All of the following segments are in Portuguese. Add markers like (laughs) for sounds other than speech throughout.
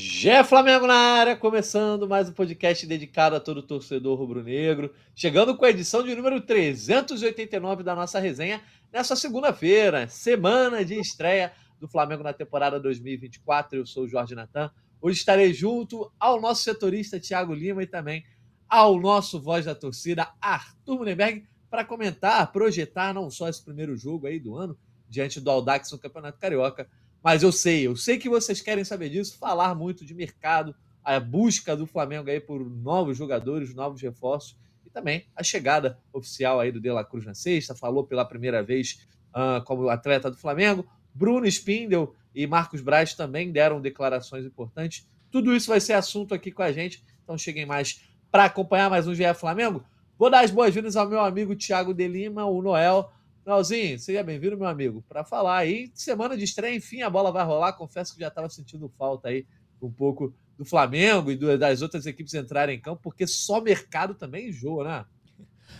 Gé Flamengo na área, começando mais um podcast dedicado a todo torcedor rubro-negro, chegando com a edição de número 389 da nossa resenha nessa segunda-feira, semana de estreia do Flamengo na temporada 2024. Eu sou o Jorge Natan. Hoje estarei junto ao nosso setorista Thiago Lima e também ao nosso voz da torcida Arthur Mullenberg para comentar, projetar não só esse primeiro jogo aí do ano diante do Aldax no Campeonato Carioca, mas eu sei, eu sei que vocês querem saber disso, falar muito de mercado, a busca do Flamengo aí por novos jogadores, novos reforços e também a chegada oficial aí do De La Cruz na sexta, falou pela primeira vez uh, como atleta do Flamengo. Bruno Spindel e Marcos Braz também deram declarações importantes. Tudo isso vai ser assunto aqui com a gente, então cheguem mais para acompanhar mais um GE Flamengo. Vou dar as boas-vindas ao meu amigo Thiago de Lima, o Noel, Leozinho, seja bem-vindo, meu amigo, para falar aí. Semana de estreia, enfim, a bola vai rolar. Confesso que já estava sentindo falta aí um pouco do Flamengo e das outras equipes entrarem em campo, porque só mercado também enjoa, né?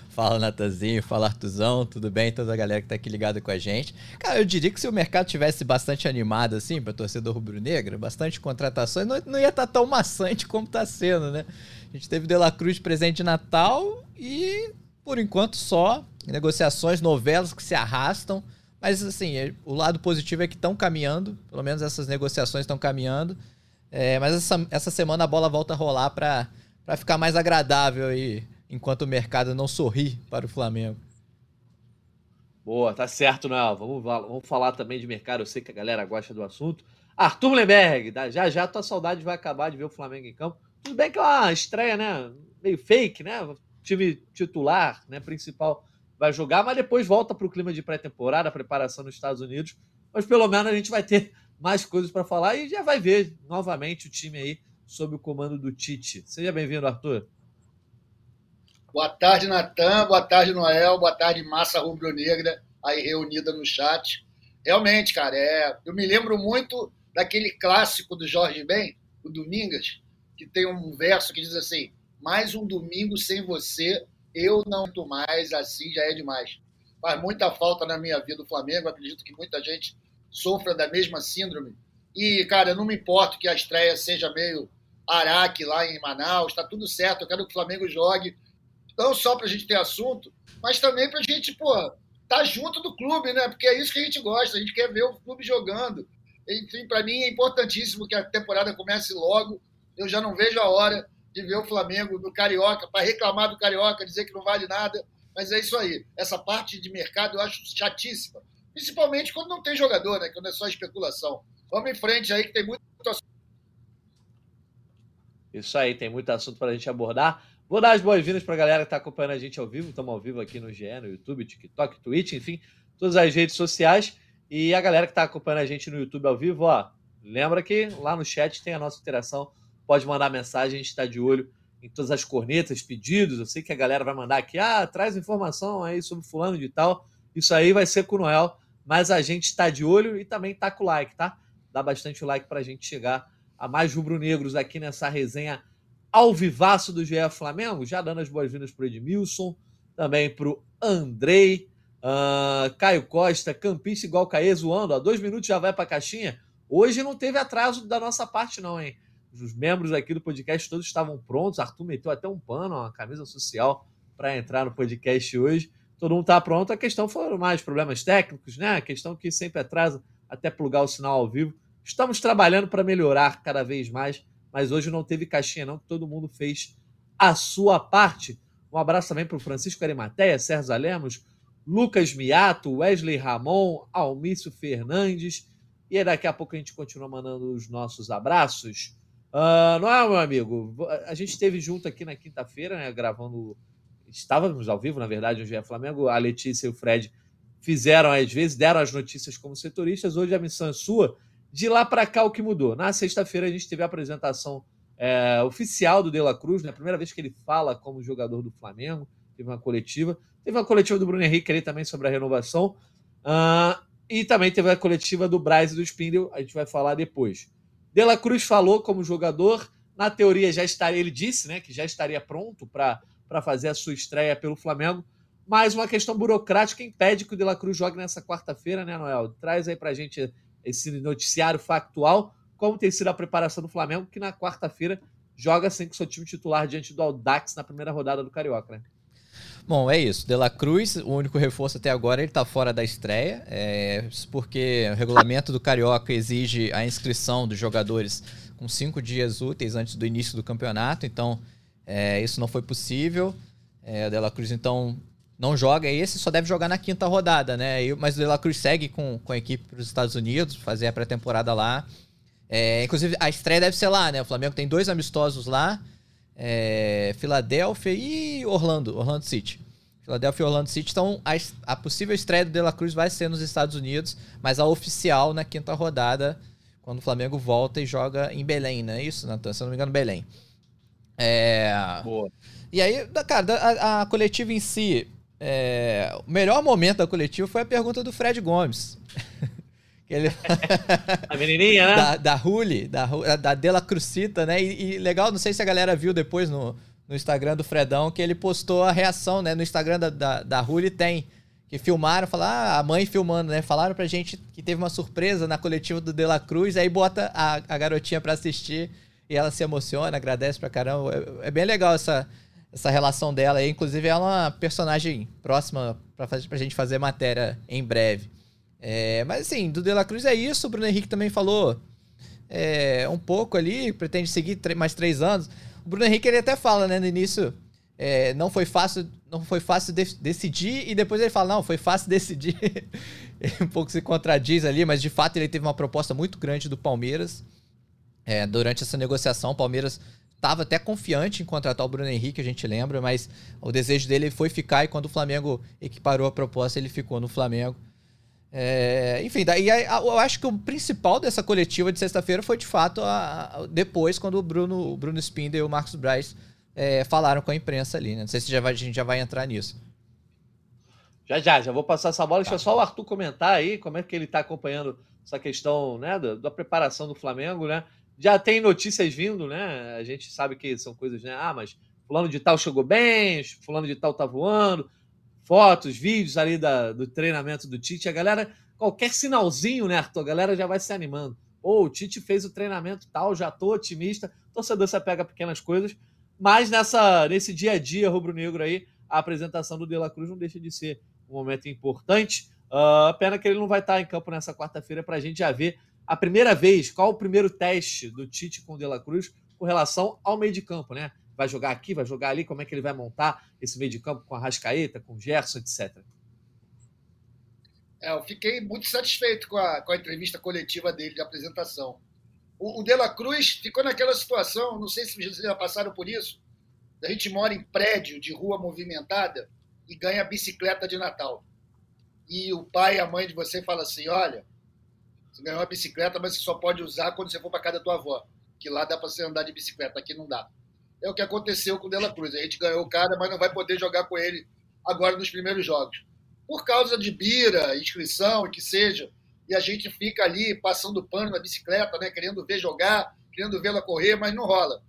Fala, Natanzinho, fala, Artuzão, tudo bem? Toda a galera que tá aqui ligada com a gente. Cara, eu diria que se o mercado tivesse bastante animado, assim, pra torcedor rubro-negra, bastante contratações, não, não ia estar tá tão maçante como tá sendo, né? A gente teve De La Cruz presente de Natal e, por enquanto, só negociações, novelas que se arrastam. Mas, assim, é, o lado positivo é que estão caminhando, pelo menos essas negociações estão caminhando. É, mas essa, essa semana a bola volta a rolar para ficar mais agradável aí, enquanto o mercado não sorri para o Flamengo. Boa, tá certo, Noel. Vamos, vamos falar também de mercado. Eu sei que a galera gosta do assunto. Arthur Lemberg, já já tua saudade vai acabar de ver o Flamengo em campo. Tudo bem que é uma estreia, né? Meio fake, né? Time titular, né? Principal vai jogar, mas depois volta para o clima de pré-temporada, preparação nos Estados Unidos. Mas pelo menos a gente vai ter (laughs) mais coisas para falar e já vai ver novamente o time aí sob o comando do Tite. Seja bem-vindo, Arthur. Boa tarde, Natan. Boa tarde, Noel. Boa tarde, massa rubro-negra aí reunida no chat. Realmente, cara, é... eu me lembro muito daquele clássico do Jorge Ben, o Domingas, que tem um verso que diz assim: mais um domingo sem você eu não estou mais, assim já é demais. Faz muita falta na minha vida o Flamengo, acredito que muita gente sofra da mesma síndrome. E, cara, não me importo que a estreia seja meio Araque lá em Manaus, está tudo certo, eu quero que o Flamengo jogue, não só para a gente ter assunto, mas também para a gente, pô, tá junto do clube, né? Porque é isso que a gente gosta, a gente quer ver o clube jogando. Enfim, para mim é importantíssimo que a temporada comece logo. Eu já não vejo a hora de ver o Flamengo no Carioca, para reclamar do Carioca, dizer que não vale nada. Mas é isso aí. Essa parte de mercado eu acho chatíssima. Principalmente quando não tem jogador, né? Quando é só especulação. Vamos em frente aí, que tem muito assunto. Isso aí, tem muito assunto para a gente abordar. Vou dar as boas-vindas para a galera que está acompanhando a gente ao vivo. Estamos ao vivo aqui no GE, no YouTube, TikTok, Twitch, enfim, todas as redes sociais. E a galera que está acompanhando a gente no YouTube ao vivo, ó, lembra que lá no chat tem a nossa interação pode mandar mensagem, a gente está de olho em todas as cornetas, pedidos. Eu sei que a galera vai mandar aqui, ah, traz informação aí sobre fulano de tal. Isso aí vai ser com o Noel, mas a gente está de olho e também tá com o like, tá? Dá bastante like para a gente chegar a mais rubro-negros aqui nessa resenha ao vivaço do GE Flamengo. Já dando as boas-vindas para o Edmilson, também para o Andrei, uh, Caio Costa, campista igual Caê, zoando. Há dois minutos já vai para a caixinha. Hoje não teve atraso da nossa parte, não, hein? Os membros aqui do podcast todos estavam prontos. Arthur meteu até um pano, uma camisa social para entrar no podcast hoje. Todo mundo está pronto. A questão foram mais problemas técnicos, né? A questão que sempre atrasa até plugar o sinal ao vivo. Estamos trabalhando para melhorar cada vez mais, mas hoje não teve caixinha, não, que todo mundo fez a sua parte. Um abraço também para o Francisco Arimateia, Sérgio Lemos, Lucas Miato, Wesley Ramon, Almício Fernandes. E daqui a pouco a gente continua mandando os nossos abraços. Uh, não é, meu amigo? A gente esteve junto aqui na quinta-feira, né, gravando. Estávamos ao vivo, na verdade, hoje é Flamengo. A Letícia e o Fred fizeram às vezes, deram as notícias como setoristas. Hoje a missão é sua. De lá para cá, o que mudou? Na sexta-feira, a gente teve a apresentação é, oficial do De La Cruz, né? Primeira vez que ele fala como jogador do Flamengo. Teve uma coletiva. Teve uma coletiva do Bruno Henrique ali também sobre a renovação. Uh, e também teve a coletiva do Braz e do Spindle. A gente vai falar depois. De La Cruz falou como jogador, na teoria já estaria, ele disse, né, que já estaria pronto para fazer a sua estreia pelo Flamengo, mas uma questão burocrática impede que o De La Cruz jogue nessa quarta-feira, né, Noel? Traz aí para a gente esse noticiário factual. como tem sido a preparação do Flamengo, que na quarta-feira joga sem que seu time titular diante do Audax na primeira rodada do Carioca, né? Bom, é isso. De La Cruz, o único reforço até agora, ele está fora da estreia. É, porque o regulamento do Carioca exige a inscrição dos jogadores com cinco dias úteis antes do início do campeonato. Então, é, isso não foi possível. É, o De La Cruz, então, não joga. Esse só deve jogar na quinta rodada, né? Mas o De La Cruz segue com, com a equipe para os Estados Unidos, fazer a pré-temporada lá. É, inclusive, a estreia deve ser lá, né? O Flamengo tem dois amistosos lá é, Filadélfia e Orlando, Orlando City. Filadélfia e Orlando City. Então, a, a, possível estreia do De La Cruz vai ser nos Estados Unidos, mas a oficial na quinta rodada, quando o Flamengo volta e joga em Belém, não é isso, Natan? Se eu não me engano, Belém. É... Boa. E aí, cara, a, a coletiva em si, é... o melhor momento da coletiva foi a pergunta do Fred Gomes. (laughs) Ele... (laughs) a menininha, né? Da, da Huli, da, da Dela Crucita, né? E, e, legal, não sei se a galera viu depois no, no Instagram do Fredão, que ele postou a reação, né? No Instagram da, da, da Huli tem. Que filmaram, falaram, ah, a mãe filmando, né? Falaram pra gente que teve uma surpresa na coletiva do De La Cruz, aí bota a, a garotinha pra assistir e ela se emociona, agradece pra caramba. É, é bem legal essa, essa relação dela aí. Inclusive, ela é uma personagem próxima pra, pra gente fazer matéria em breve. É, mas assim, do De La Cruz é isso. O Bruno Henrique também falou é, um pouco ali, pretende seguir mais três anos. O Bruno Henrique ele até fala, né, no início, é, não foi fácil, não foi fácil de decidir, e depois ele fala, não, foi fácil (laughs) decidir. ele um pouco se contradiz ali, mas de fato ele teve uma proposta muito grande do Palmeiras. É, durante essa negociação, o Palmeiras estava até confiante em contratar o Bruno Henrique, a gente lembra, mas o desejo dele foi ficar e quando o Flamengo equiparou a proposta, ele ficou no Flamengo. É, enfim, daí eu acho que o principal dessa coletiva de sexta-feira foi de fato a, a, depois, quando o Bruno, o Bruno Spindel e o Marcos Braz é, falaram com a imprensa ali. Né? Não sei se já vai, a gente já vai entrar nisso. Já, já, já vou passar essa bola. Tá. Deixa só o Arthur comentar aí como é que ele está acompanhando essa questão né, da, da, preparação do Flamengo, né? Já tem notícias vindo, né? A gente sabe que são coisas, né? Ah, mas fulano de tal chegou bem, fulano de tal tá voando fotos, vídeos ali da, do treinamento do Tite, a galera, qualquer sinalzinho, né, Arthur? A galera já vai se animando. Ou o Tite fez o treinamento tal, já tô otimista. Torcedor se apega a pequenas coisas, mas nessa, nesse dia a dia rubro-negro aí, a apresentação do De La Cruz não deixa de ser um momento importante. Uh, pena que ele não vai estar em campo nessa quarta-feira para a gente já ver a primeira vez qual o primeiro teste do Tite com o De La Cruz com relação ao meio de campo, né? Vai jogar aqui, vai jogar ali, como é que ele vai montar esse meio de campo com a Rascaeta, com o Gerson, etc. É, eu fiquei muito satisfeito com a, com a entrevista coletiva dele de apresentação. O, o De La Cruz ficou naquela situação, não sei se vocês já passaram por isso, a gente mora em prédio de rua movimentada e ganha bicicleta de Natal. E o pai e a mãe de você falam assim: olha, você ganhou uma bicicleta, mas você só pode usar quando você for para casa da tua avó. Que lá dá para você andar de bicicleta, aqui não dá é o que aconteceu com o Dela Cruz. A gente ganhou o cara, mas não vai poder jogar com ele agora nos primeiros jogos. Por causa de bira, inscrição e que seja. E a gente fica ali passando pano na bicicleta, né, querendo ver jogar, querendo vê-la correr, mas não rola.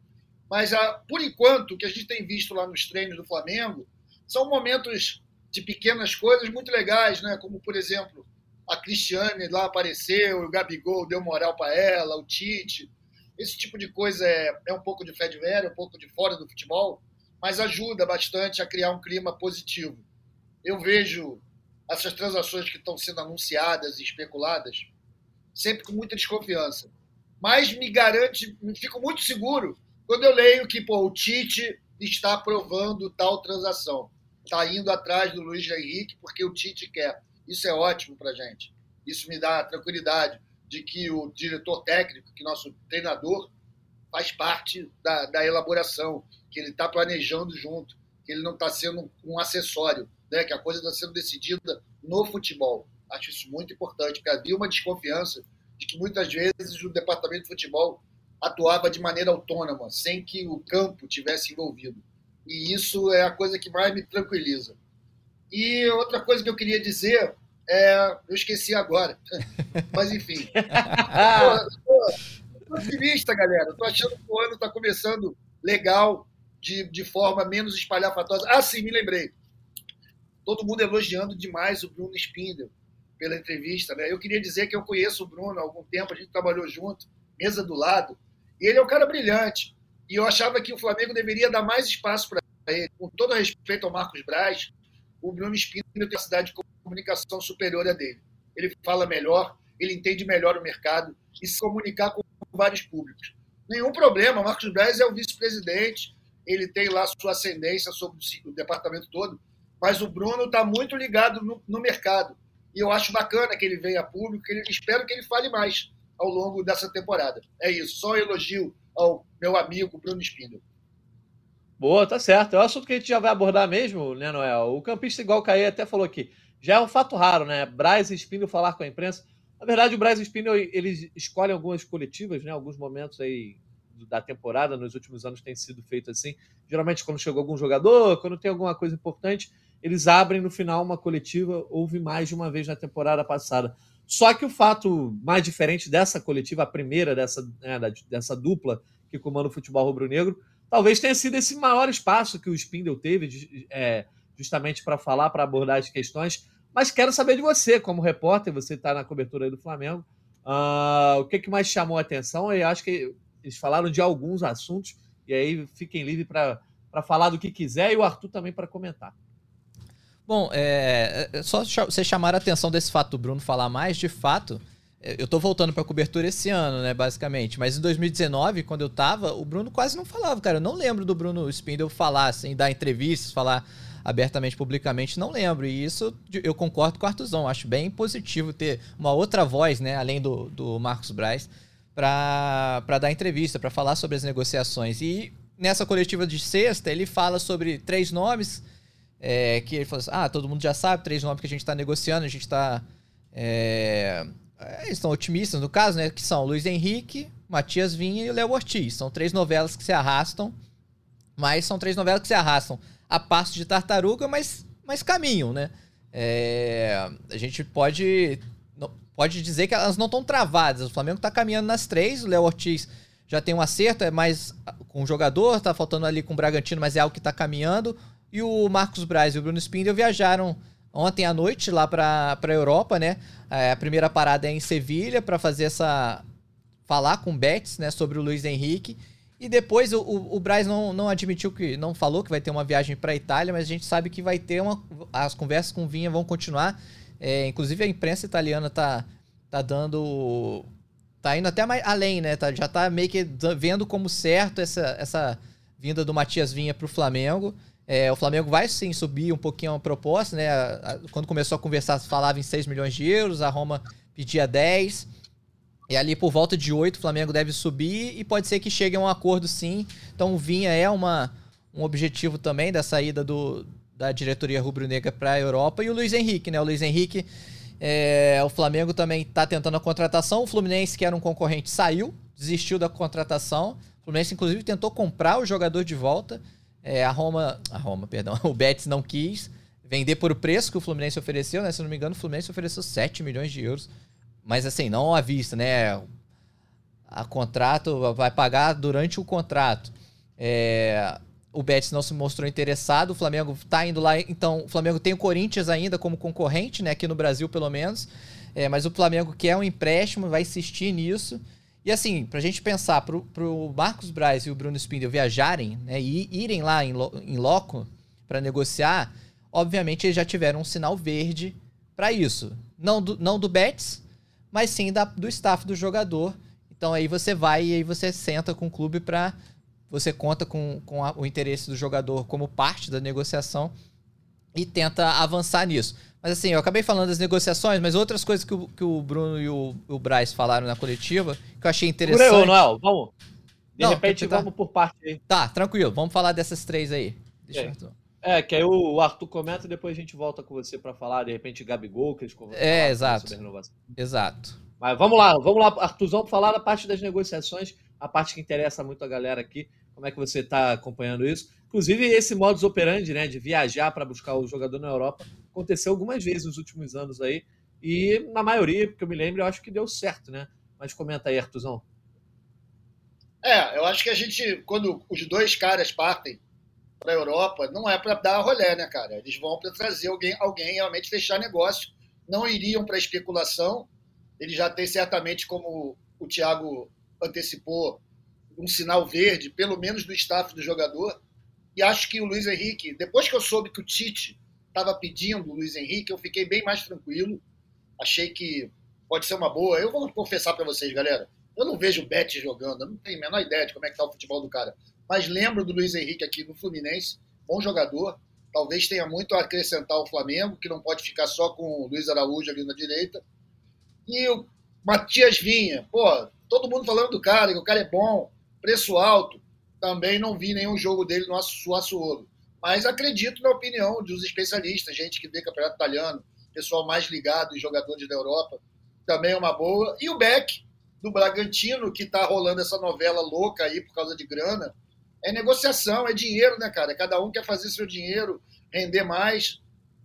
Mas, a, ah, por enquanto, o que a gente tem visto lá nos treinos do Flamengo são momentos de pequenas coisas muito legais, né? como, por exemplo, a Cristiane lá apareceu, o Gabigol deu moral para ela, o Tite. Esse tipo de coisa é, é um pouco de fé de velho, um pouco de fora do futebol, mas ajuda bastante a criar um clima positivo. Eu vejo essas transações que estão sendo anunciadas e especuladas sempre com muita desconfiança. Mas me garante, fico muito seguro quando eu leio que pô, o Tite está aprovando tal transação. Está indo atrás do Luiz Henrique porque o Tite quer. Isso é ótimo para gente. Isso me dá tranquilidade de que o diretor técnico, que nosso treinador, faz parte da, da elaboração, que ele está planejando junto, que ele não está sendo um acessório, né? que a coisa está sendo decidida no futebol. Acho isso muito importante, porque havia uma desconfiança de que muitas vezes o departamento de futebol atuava de maneira autônoma, sem que o campo tivesse envolvido. E isso é a coisa que mais me tranquiliza. E outra coisa que eu queria dizer é, eu esqueci agora. (laughs) Mas enfim. (laughs) Estou otimista, galera. Estou achando que o ano está começando legal, de, de forma menos espalhafatosa. Ah, sim, me lembrei. Todo mundo elogiando demais o Bruno Spindel pela entrevista. Né? Eu queria dizer que eu conheço o Bruno há algum tempo, a gente trabalhou junto mesa do lado, e ele é um cara brilhante. E eu achava que o Flamengo deveria dar mais espaço para ele. Com todo respeito ao Marcos Braz, o Bruno Espírito tem uma cidade de comunicação superior a dele. Ele fala melhor, ele entende melhor o mercado e se comunicar com vários públicos. Nenhum problema, Marcos Braz é o vice-presidente, ele tem lá sua ascendência sobre o departamento todo, mas o Bruno está muito ligado no, no, mercado. E eu acho bacana que ele venha a público, ele, espero que ele fale mais ao longo dessa temporada. É isso, só elogio ao meu amigo Bruno Spindle. Boa, tá certo. É um assunto que a gente já vai abordar mesmo, né, Noel? O campista, igual o Caê até falou aqui, já é um fato raro, né? Braz e falar com a imprensa. Na verdade, o Braz e eles escolhem algumas coletivas, né? Alguns momentos aí da temporada, nos últimos anos tem sido feito assim. Geralmente, quando chegou algum jogador, quando tem alguma coisa importante, eles abrem no final uma coletiva. Houve mais de uma vez na temporada passada. Só que o fato mais diferente dessa coletiva, a primeira dessa, né, dessa dupla que comanda o futebol rubro-negro, talvez tenha sido esse maior espaço que o Spindle teve é, justamente para falar, para abordar as questões. Mas quero saber de você, como repórter, você está na cobertura do Flamengo. Uh, o que, que mais chamou a atenção? Eu acho que eles falaram de alguns assuntos, e aí fiquem livres para falar do que quiser e o Arthur também para comentar. Bom, é, é só você chamar a atenção desse fato do Bruno falar mais, de fato, eu tô voltando pra cobertura esse ano, né, basicamente. Mas em 2019, quando eu tava, o Bruno quase não falava, cara. Eu não lembro do Bruno Spindle falar, assim, dar entrevistas, falar abertamente, publicamente, não lembro. E isso eu concordo com o Artuzão. Acho bem positivo ter uma outra voz, né, além do, do Marcos Braz, para dar entrevista, para falar sobre as negociações. E nessa coletiva de sexta, ele fala sobre três nomes, é, que ele falou assim, ah, todo mundo já sabe, três nomes que a gente está negociando, a gente está... É, é, eles estão otimistas no caso, né? Que são Luiz Henrique, Matias Vinha e Léo Ortiz. São três novelas que se arrastam, mas são três novelas que se arrastam a passo de tartaruga, mas, mas caminham, né? É, a gente pode, pode dizer que elas não estão travadas. O Flamengo está caminhando nas três, o Léo Ortiz já tem um acerto, é mais com o jogador, tá faltando ali com o Bragantino, mas é algo que está caminhando. E o Marcos Braz e o Bruno Spindel viajaram ontem à noite lá para a Europa, né? É, a primeira parada é em Sevilha para fazer essa. falar com o Betis, né? Sobre o Luiz Henrique. E depois o, o, Braz não, não admitiu que. não falou que vai ter uma viagem para a Itália, mas a gente sabe que vai ter uma. As conversas com o Vinha vão continuar. É, inclusive a imprensa italiana tá, tá dando. tá indo até mais além, né? Tá, já tá meio que vendo como certo essa, essa vinda do Matias Vinha para o Flamengo. É, o Flamengo vai sim subir um pouquinho a proposta, né? Quando começou a conversar, falava em 6 milhões de euros, a Roma pedia 10. E ali por volta de 8 o Flamengo deve subir e pode ser que chegue a um acordo sim. Então o Vinha é uma, um objetivo também da saída do, da diretoria rubro-negra para a Europa. E o Luiz Henrique, né? O Luiz Henrique, é, o Flamengo também está tentando a contratação. O Fluminense, que era um concorrente, saiu, desistiu da contratação. O Fluminense, inclusive, tentou comprar o jogador de volta. É, a Roma, a Roma, perdão, (laughs) o Betis não quis vender por o preço que o Fluminense ofereceu, né? Se não me engano, o Fluminense ofereceu 7 milhões de euros. Mas assim, não à vista, né? A contrato vai pagar durante o contrato. É, o Betis não se mostrou interessado, o Flamengo tá indo lá, então o Flamengo tem o Corinthians ainda como concorrente, né? Aqui no Brasil, pelo menos. É, mas o Flamengo quer um empréstimo, vai insistir nisso. E assim, pra gente pensar, pro, pro Marcos Braz e o Bruno Spindel viajarem, né, e irem lá em, lo, em loco para negociar, obviamente eles já tiveram um sinal verde para isso. Não do, não do Betis, mas sim da, do staff do jogador. Então aí você vai e aí você senta com o clube para você conta com, com a, o interesse do jogador como parte da negociação e tenta avançar nisso. Mas assim, eu acabei falando das negociações, mas outras coisas que o, que o Bruno e o, o Braz falaram na coletiva, que eu achei interessante. Por aí, Noel, vamos. De Não, repente, tá... vamos por parte aí. Tá, tranquilo. Vamos falar dessas três aí. Deixa é. eu... É, que aí o Arthur comenta e depois a gente volta com você para falar, de repente, Gabigol, que eles conversam. É, exato. Exato. Mas vamos lá, vamos lá, Arthurzão, falar da parte das negociações, a parte que interessa muito a galera aqui. Como é que você está acompanhando isso? Inclusive, esse modus operandi, né, de viajar para buscar o jogador na Europa, aconteceu algumas vezes nos últimos anos aí. E na maioria, porque eu me lembro, eu acho que deu certo, né? Mas comenta aí, Artuzão. É, eu acho que a gente, quando os dois caras partem para a Europa, não é para dar rolé, né, cara? Eles vão para trazer alguém, alguém realmente fechar negócio. Não iriam para especulação. Eles já têm certamente, como o Thiago antecipou um sinal verde, pelo menos do staff do jogador. E acho que o Luiz Henrique, depois que eu soube que o Tite estava pedindo o Luiz Henrique, eu fiquei bem mais tranquilo. Achei que pode ser uma boa. Eu vou confessar para vocês, galera. Eu não vejo o Bet jogando, eu não tenho a menor ideia de como é que tá o futebol do cara. Mas lembro do Luiz Henrique aqui no Fluminense, bom jogador. Talvez tenha muito a acrescentar ao Flamengo, que não pode ficar só com o Luiz Araújo ali na direita. E o Matias Vinha, pô, todo mundo falando do cara, que o cara é bom, preço alto. Também não vi nenhum jogo dele no Suaçuolo. Mas acredito na opinião dos especialistas, gente que vê campeonato italiano, pessoal mais ligado em jogadores da Europa, também é uma boa. E o Beck, do Bragantino, que está rolando essa novela louca aí por causa de grana. É negociação, é dinheiro, né, cara? Cada um quer fazer seu dinheiro, render mais.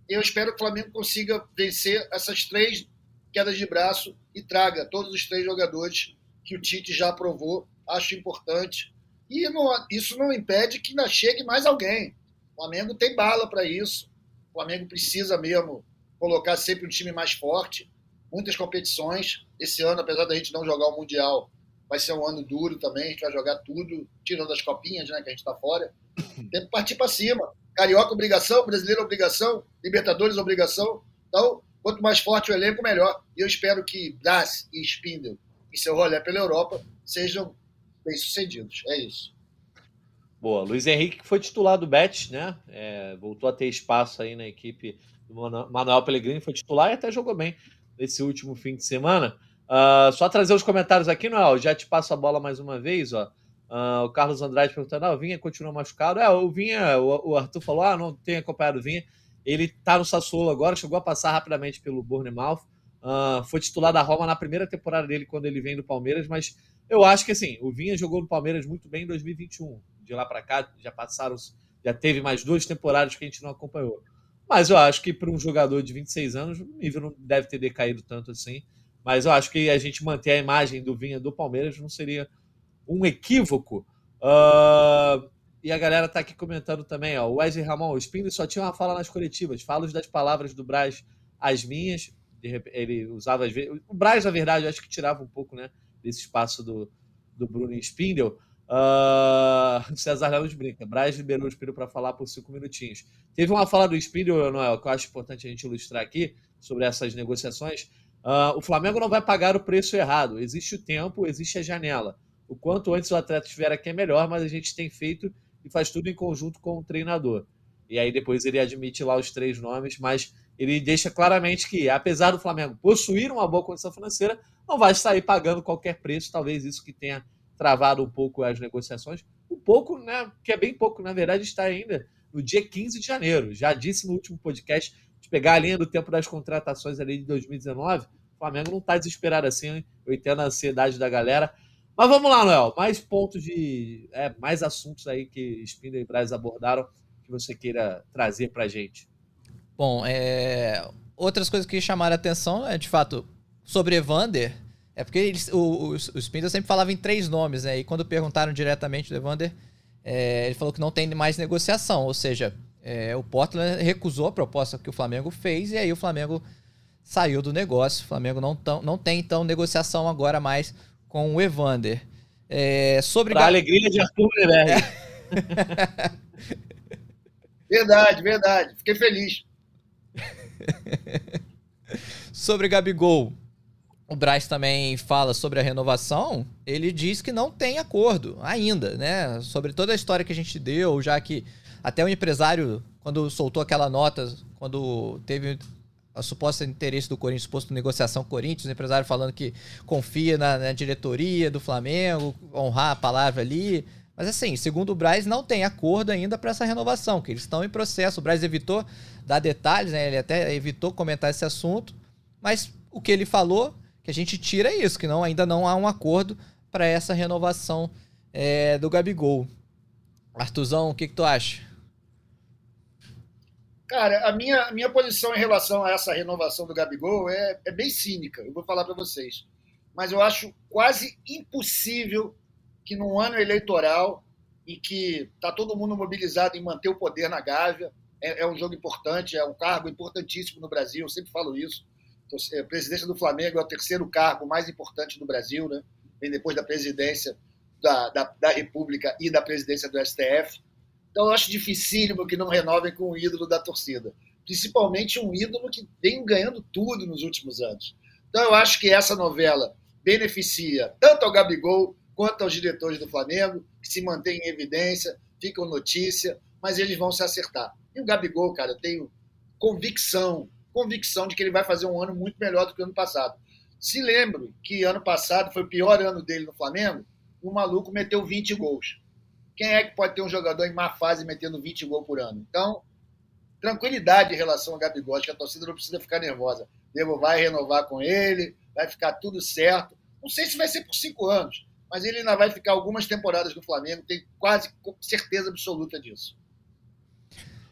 Eu espero que o Flamengo consiga vencer essas três quedas de braço e traga todos os três jogadores que o Tite já aprovou. Acho importante. E não, isso não impede que ainda chegue mais alguém. O Flamengo tem bala para isso. O Flamengo precisa mesmo colocar sempre um time mais forte. Muitas competições. Esse ano, apesar da gente não jogar o Mundial, vai ser um ano duro também. A gente vai jogar tudo, tirando as copinhas, né, que a gente está fora. (clears throat) Tem que partir para cima. Carioca, obrigação. Brasileiro, obrigação. Libertadores, obrigação. Então, quanto mais forte o elenco, melhor. E eu espero que Brás e Spindle e seu rolê pela Europa sejam bem-sucedidos. É isso. Boa. Luiz Henrique, que foi titular do Betis, né? É, voltou a ter espaço aí na equipe do Manuel Pellegrini, foi titular e até jogou bem nesse último fim de semana. Uh, só trazer os comentários aqui, Noel. Já te passo a bola mais uma vez, ó. Uh, o Carlos Andrade perguntando: ah, o Vinha continua machucado. É, o Vinha, o, o, Arthur falou: ah, não tem acompanhado o Vinha. Ele tá no Sassuolo agora, chegou a passar rapidamente pelo Bournemouth. Uh, foi titular da Roma na primeira temporada dele quando ele vem do Palmeiras, mas eu acho que assim, o Vinha jogou no Palmeiras muito bem em 2021. De lá para cá já passaram, já teve mais duas temporadas que a gente não acompanhou. Mas eu acho que para um jogador de 26 anos, o nível não deve ter decaído tanto assim. Mas eu acho que a gente manter a imagem do Vinha do Palmeiras não seria um equívoco. Uh, e a galera tá aqui comentando também, ó. O Wesley Ramon, o Spindler só tinha uma fala nas coletivas. Falos das palavras do Braz, as minhas. Ele usava às vezes. O Braz, na verdade, eu acho que tirava um pouco, né? Desse espaço do, do Bruno Spindle. (laughs) Uh, César Lemos brinca. Braz liberou o Spindle para falar por cinco minutinhos. Teve uma fala do Spindle, Noel, que eu acho importante a gente ilustrar aqui sobre essas negociações. Uh, o Flamengo não vai pagar o preço errado. Existe o tempo, existe a janela. O quanto antes o atleta estiver aqui é melhor, mas a gente tem feito e faz tudo em conjunto com o treinador. E aí depois ele admite lá os três nomes, mas ele deixa claramente que, apesar do Flamengo possuir uma boa condição financeira, não vai sair pagando qualquer preço. Talvez isso que tenha travado um pouco as negociações. Um pouco, né? Que é bem pouco, na verdade, está ainda no dia 15 de janeiro. Já disse no último podcast, de pegar a linha do tempo das contratações ali de 2019, o Flamengo não está desesperado assim. Eu entendo a ansiedade da galera. Mas vamos lá, Noel. Mais pontos de. É, mais assuntos aí que Spindler e Braz abordaram que você queira trazer para gente. Bom, é... outras coisas que chamaram a atenção é, de fato, sobre Evander. É porque eles, o, o, o Spindler sempre falava em três nomes, né? E quando perguntaram diretamente do Evander, é, ele falou que não tem mais negociação. Ou seja, é, o Portland recusou a proposta que o Flamengo fez e aí o Flamengo saiu do negócio. O Flamengo não, tão, não tem, então, negociação agora mais com o Evander. É, sobre pra alegria de Arthur Mullenberg. (laughs) verdade, verdade. Fiquei feliz. (laughs) sobre Gabigol, o Braz também fala sobre a renovação. Ele diz que não tem acordo ainda, né? Sobre toda a história que a gente deu, já que até o empresário, quando soltou aquela nota, quando teve a suposta interesse do Corinthians, suposto negociação Corinthians, o empresário falando que confia na, na, diretoria do Flamengo, honrar a palavra ali. Mas assim, segundo o Braz, não tem acordo ainda para essa renovação, que eles estão em processo. O Braz evitou dar detalhes, né? ele até evitou comentar esse assunto, mas o que ele falou, que a gente tira isso, que não, ainda não há um acordo para essa renovação é, do Gabigol. Artuzão, o que, que tu acha? Cara, a minha, minha posição em relação a essa renovação do Gabigol é, é bem cínica, eu vou falar para vocês. Mas eu acho quase impossível que num ano eleitoral e que está todo mundo mobilizado em manter o poder na Gávea, é, é, um jogo importante, é um cargo importantíssimo no Brasil, eu sempre falo isso. A presidência do Flamengo é o terceiro cargo mais importante do Brasil, né? vem depois da presidência da, da, da República e da presidência do STF. Então, eu acho dificílimo que não renovem com o ídolo da torcida. Principalmente um ídolo que vem ganhando tudo nos últimos anos. Então, eu acho que essa novela beneficia tanto ao Gabigol quanto aos diretores do Flamengo, que se mantêm em evidência, ficam notícia, mas eles vão se acertar. E o Gabigol, cara, eu tenho convicção, convicção de que ele vai fazer um ano muito melhor do que o ano passado. Se lembro que ano passado foi o pior ano dele no Flamengo, o maluco meteu 20 gols. Quem é que pode ter um jogador em má fase metendo 20 gols por ano? Então, tranquilidade em relação ao Gabigol, que a torcida não precisa ficar nervosa. Devo vai renovar com ele, vai ficar tudo certo. Não sei se vai ser por cinco anos, mas ele ainda vai ficar algumas temporadas no Flamengo, tenho quase certeza absoluta disso.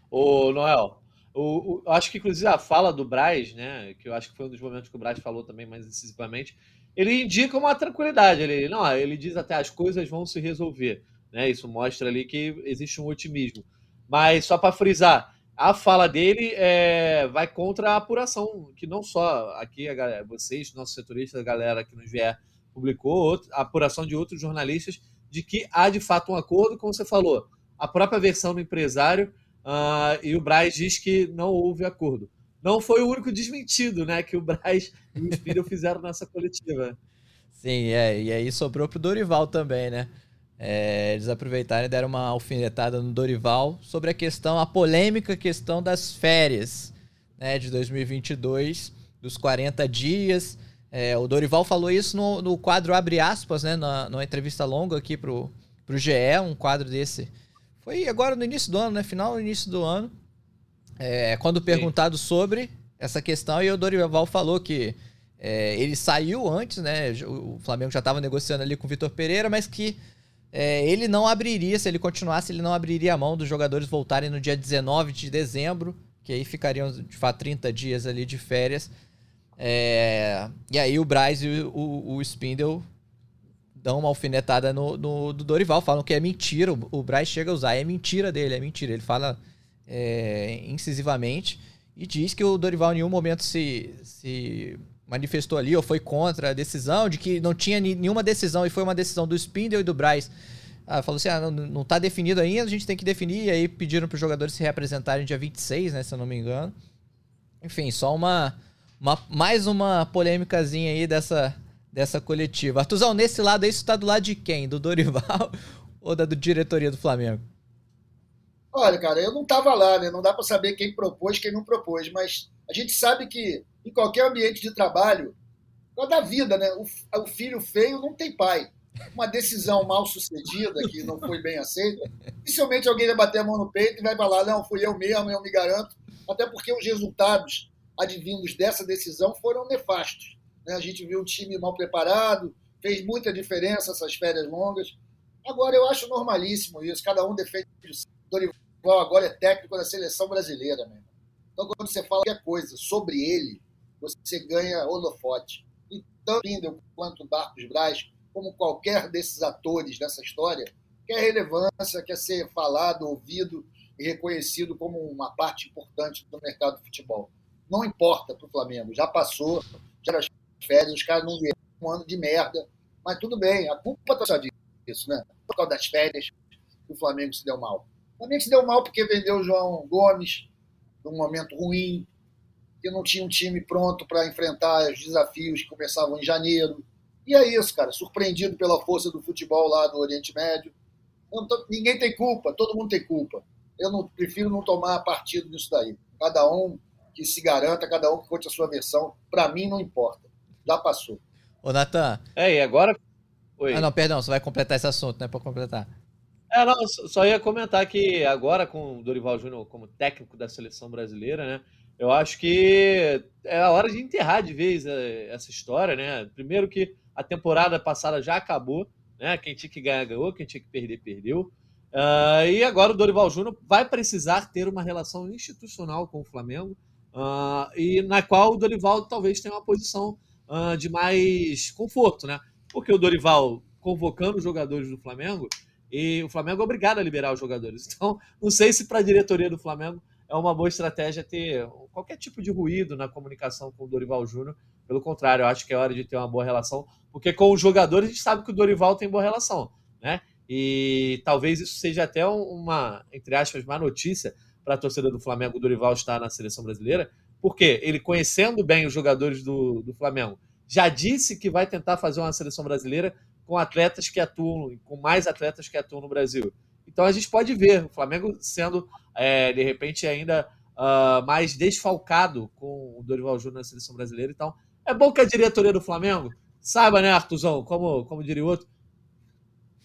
Ô, Noel, o, o, acho que inclusive a fala do Braz, né, que eu acho que foi um dos momentos que o Braz falou também mais decisivamente, ele indica uma tranquilidade. Ele, não, ele diz até as coisas vão se resolver. Né? Isso mostra ali que existe um otimismo. Mas só para frisar, a fala dele é, vai contra a apuração, que não só aqui a galera, vocês, nossos setoristas, a galera que nos vier publicou, a apuração de outros jornalistas, de que há de fato um acordo, como você falou, a própria versão do empresário uh, e o Braz diz que não houve acordo não foi o único desmentido, né, que o Braz e o Spindle (laughs) fizeram nessa coletiva. Sim, é, e aí sobrou pro Dorival também, né? É, eles aproveitaram e deram uma alfinetada no Dorival sobre a questão, a polêmica questão das férias né, de 2022, dos 40 dias. É, o Dorival falou isso no, no quadro Abre aspas, né, na, numa entrevista longa aqui pro, pro GE, um quadro desse. Foi agora no início do ano, né? Final início do ano. É, quando perguntado Sim. sobre essa questão, e o Dorival falou que é, ele saiu antes, né? O Flamengo já estava negociando ali com o Vitor Pereira, mas que é, ele não abriria, se ele continuasse, ele não abriria a mão dos jogadores voltarem no dia 19 de dezembro, que aí ficariam de fato 30 dias ali de férias. É, e aí o Braz e o, o, o Spindle dão uma alfinetada no, no, do Dorival, falam que é mentira. O, o Braz chega a usar, é mentira dele, é mentira. Ele fala é, incisivamente e diz que o Dorival em nenhum momento se, se manifestou ali ou foi contra a decisão, de que não tinha nenhuma decisão e foi uma decisão do Spindle e do Braz. Ah, falou assim: ah, não, não tá definido ainda, a gente tem que definir. E aí pediram para os jogadores se representarem dia 26, né, se eu não me engano. Enfim, só uma, uma mais uma polêmicazinha aí dessa, dessa coletiva. Artuzão, nesse lado aí, isso tá do lado de quem? Do Dorival (laughs) ou da do diretoria do Flamengo? Olha, cara, eu não estava lá, né? Não dá para saber quem propôs, quem não propôs, mas a gente sabe que em qualquer ambiente de trabalho, da vida, né? O, o filho feio não tem pai. Uma decisão mal sucedida que não foi bem aceita, dificilmente alguém vai bater a mão no peito e vai falar, não, fui eu mesmo, eu me garanto. Até porque os resultados advindos dessa decisão foram nefastos. Né? A gente viu um time mal preparado, fez muita diferença essas férias longas. Agora, eu acho normalíssimo isso, cada um defende o Dorival agora é técnico da seleção brasileira, mesmo. Então, quando você fala qualquer coisa sobre ele, você ganha holofote. E tanto Pindel quanto Marcos Braz, como qualquer desses atores dessa história, quer relevância, quer ser falado, ouvido e reconhecido como uma parte importante do mercado do futebol. Não importa para o Flamengo, já passou, já era férias, os caras não vieram um ano de merda, mas tudo bem, a culpa está só disso, né? Por causa das férias, o Flamengo se deu mal. Também se deu mal porque vendeu o João Gomes num momento ruim, que não tinha um time pronto para enfrentar os desafios que começavam em janeiro. E é isso, cara. Surpreendido pela força do futebol lá do Oriente Médio. Tô, ninguém tem culpa, todo mundo tem culpa. Eu não prefiro não tomar partido nisso daí. Cada um que se garanta, cada um que conte a sua versão. Para mim não importa. Já passou. Ô, Natan. É, e agora. Oi. Ah, não, perdão, você vai completar esse assunto, né? Para completar. É, não, só ia comentar que agora com o Dorival Júnior como técnico da seleção brasileira, né? Eu acho que é a hora de enterrar de vez é, essa história, né? Primeiro que a temporada passada já acabou, né? Quem tinha que ganhar, ganhou, quem tinha que perder, perdeu. Uh, e agora o Dorival Júnior vai precisar ter uma relação institucional com o Flamengo, uh, e na qual o Dorival talvez tenha uma posição uh, de mais conforto, né? Porque o Dorival convocando os jogadores do Flamengo, e o Flamengo é obrigado a liberar os jogadores. (laughs) Então, não sei se para a diretoria do Flamengo é uma boa estratégia ter qualquer tipo de ruído na comunicação com o Dorival Júnior. Pelo contrário, eu acho que é hora de ter uma boa relação, porque com os jogadores a gente sabe que o Dorival tem boa relação, né? E talvez isso seja até uma, entre aspas, má notícia para a torcida do Flamengo, o Dorival estar na seleção brasileira, porque ele, conhecendo bem os jogadores do, do Flamengo, já disse que vai tentar fazer uma seleção brasileira com atletas que atuam, com mais atletas que atuam no Brasil. Então a gente pode ver o Flamengo sendo, é, de repente, ainda uh, mais desfalcado com o Dorival Júnior na seleção brasileira. Então é bom que a diretoria do Flamengo saiba, né, Artuzão, como, como diria outro,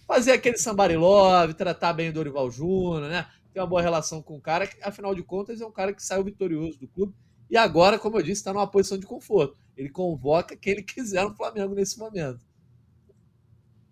fazer aquele somebody love, tratar bem o Dorival Júnior, né? Ter uma boa relação com o cara, que, afinal de contas, é um cara que saiu vitorioso do clube. E agora, como eu disse, está numa posição de conforto. Ele convoca quem ele quiser no Flamengo nesse momento.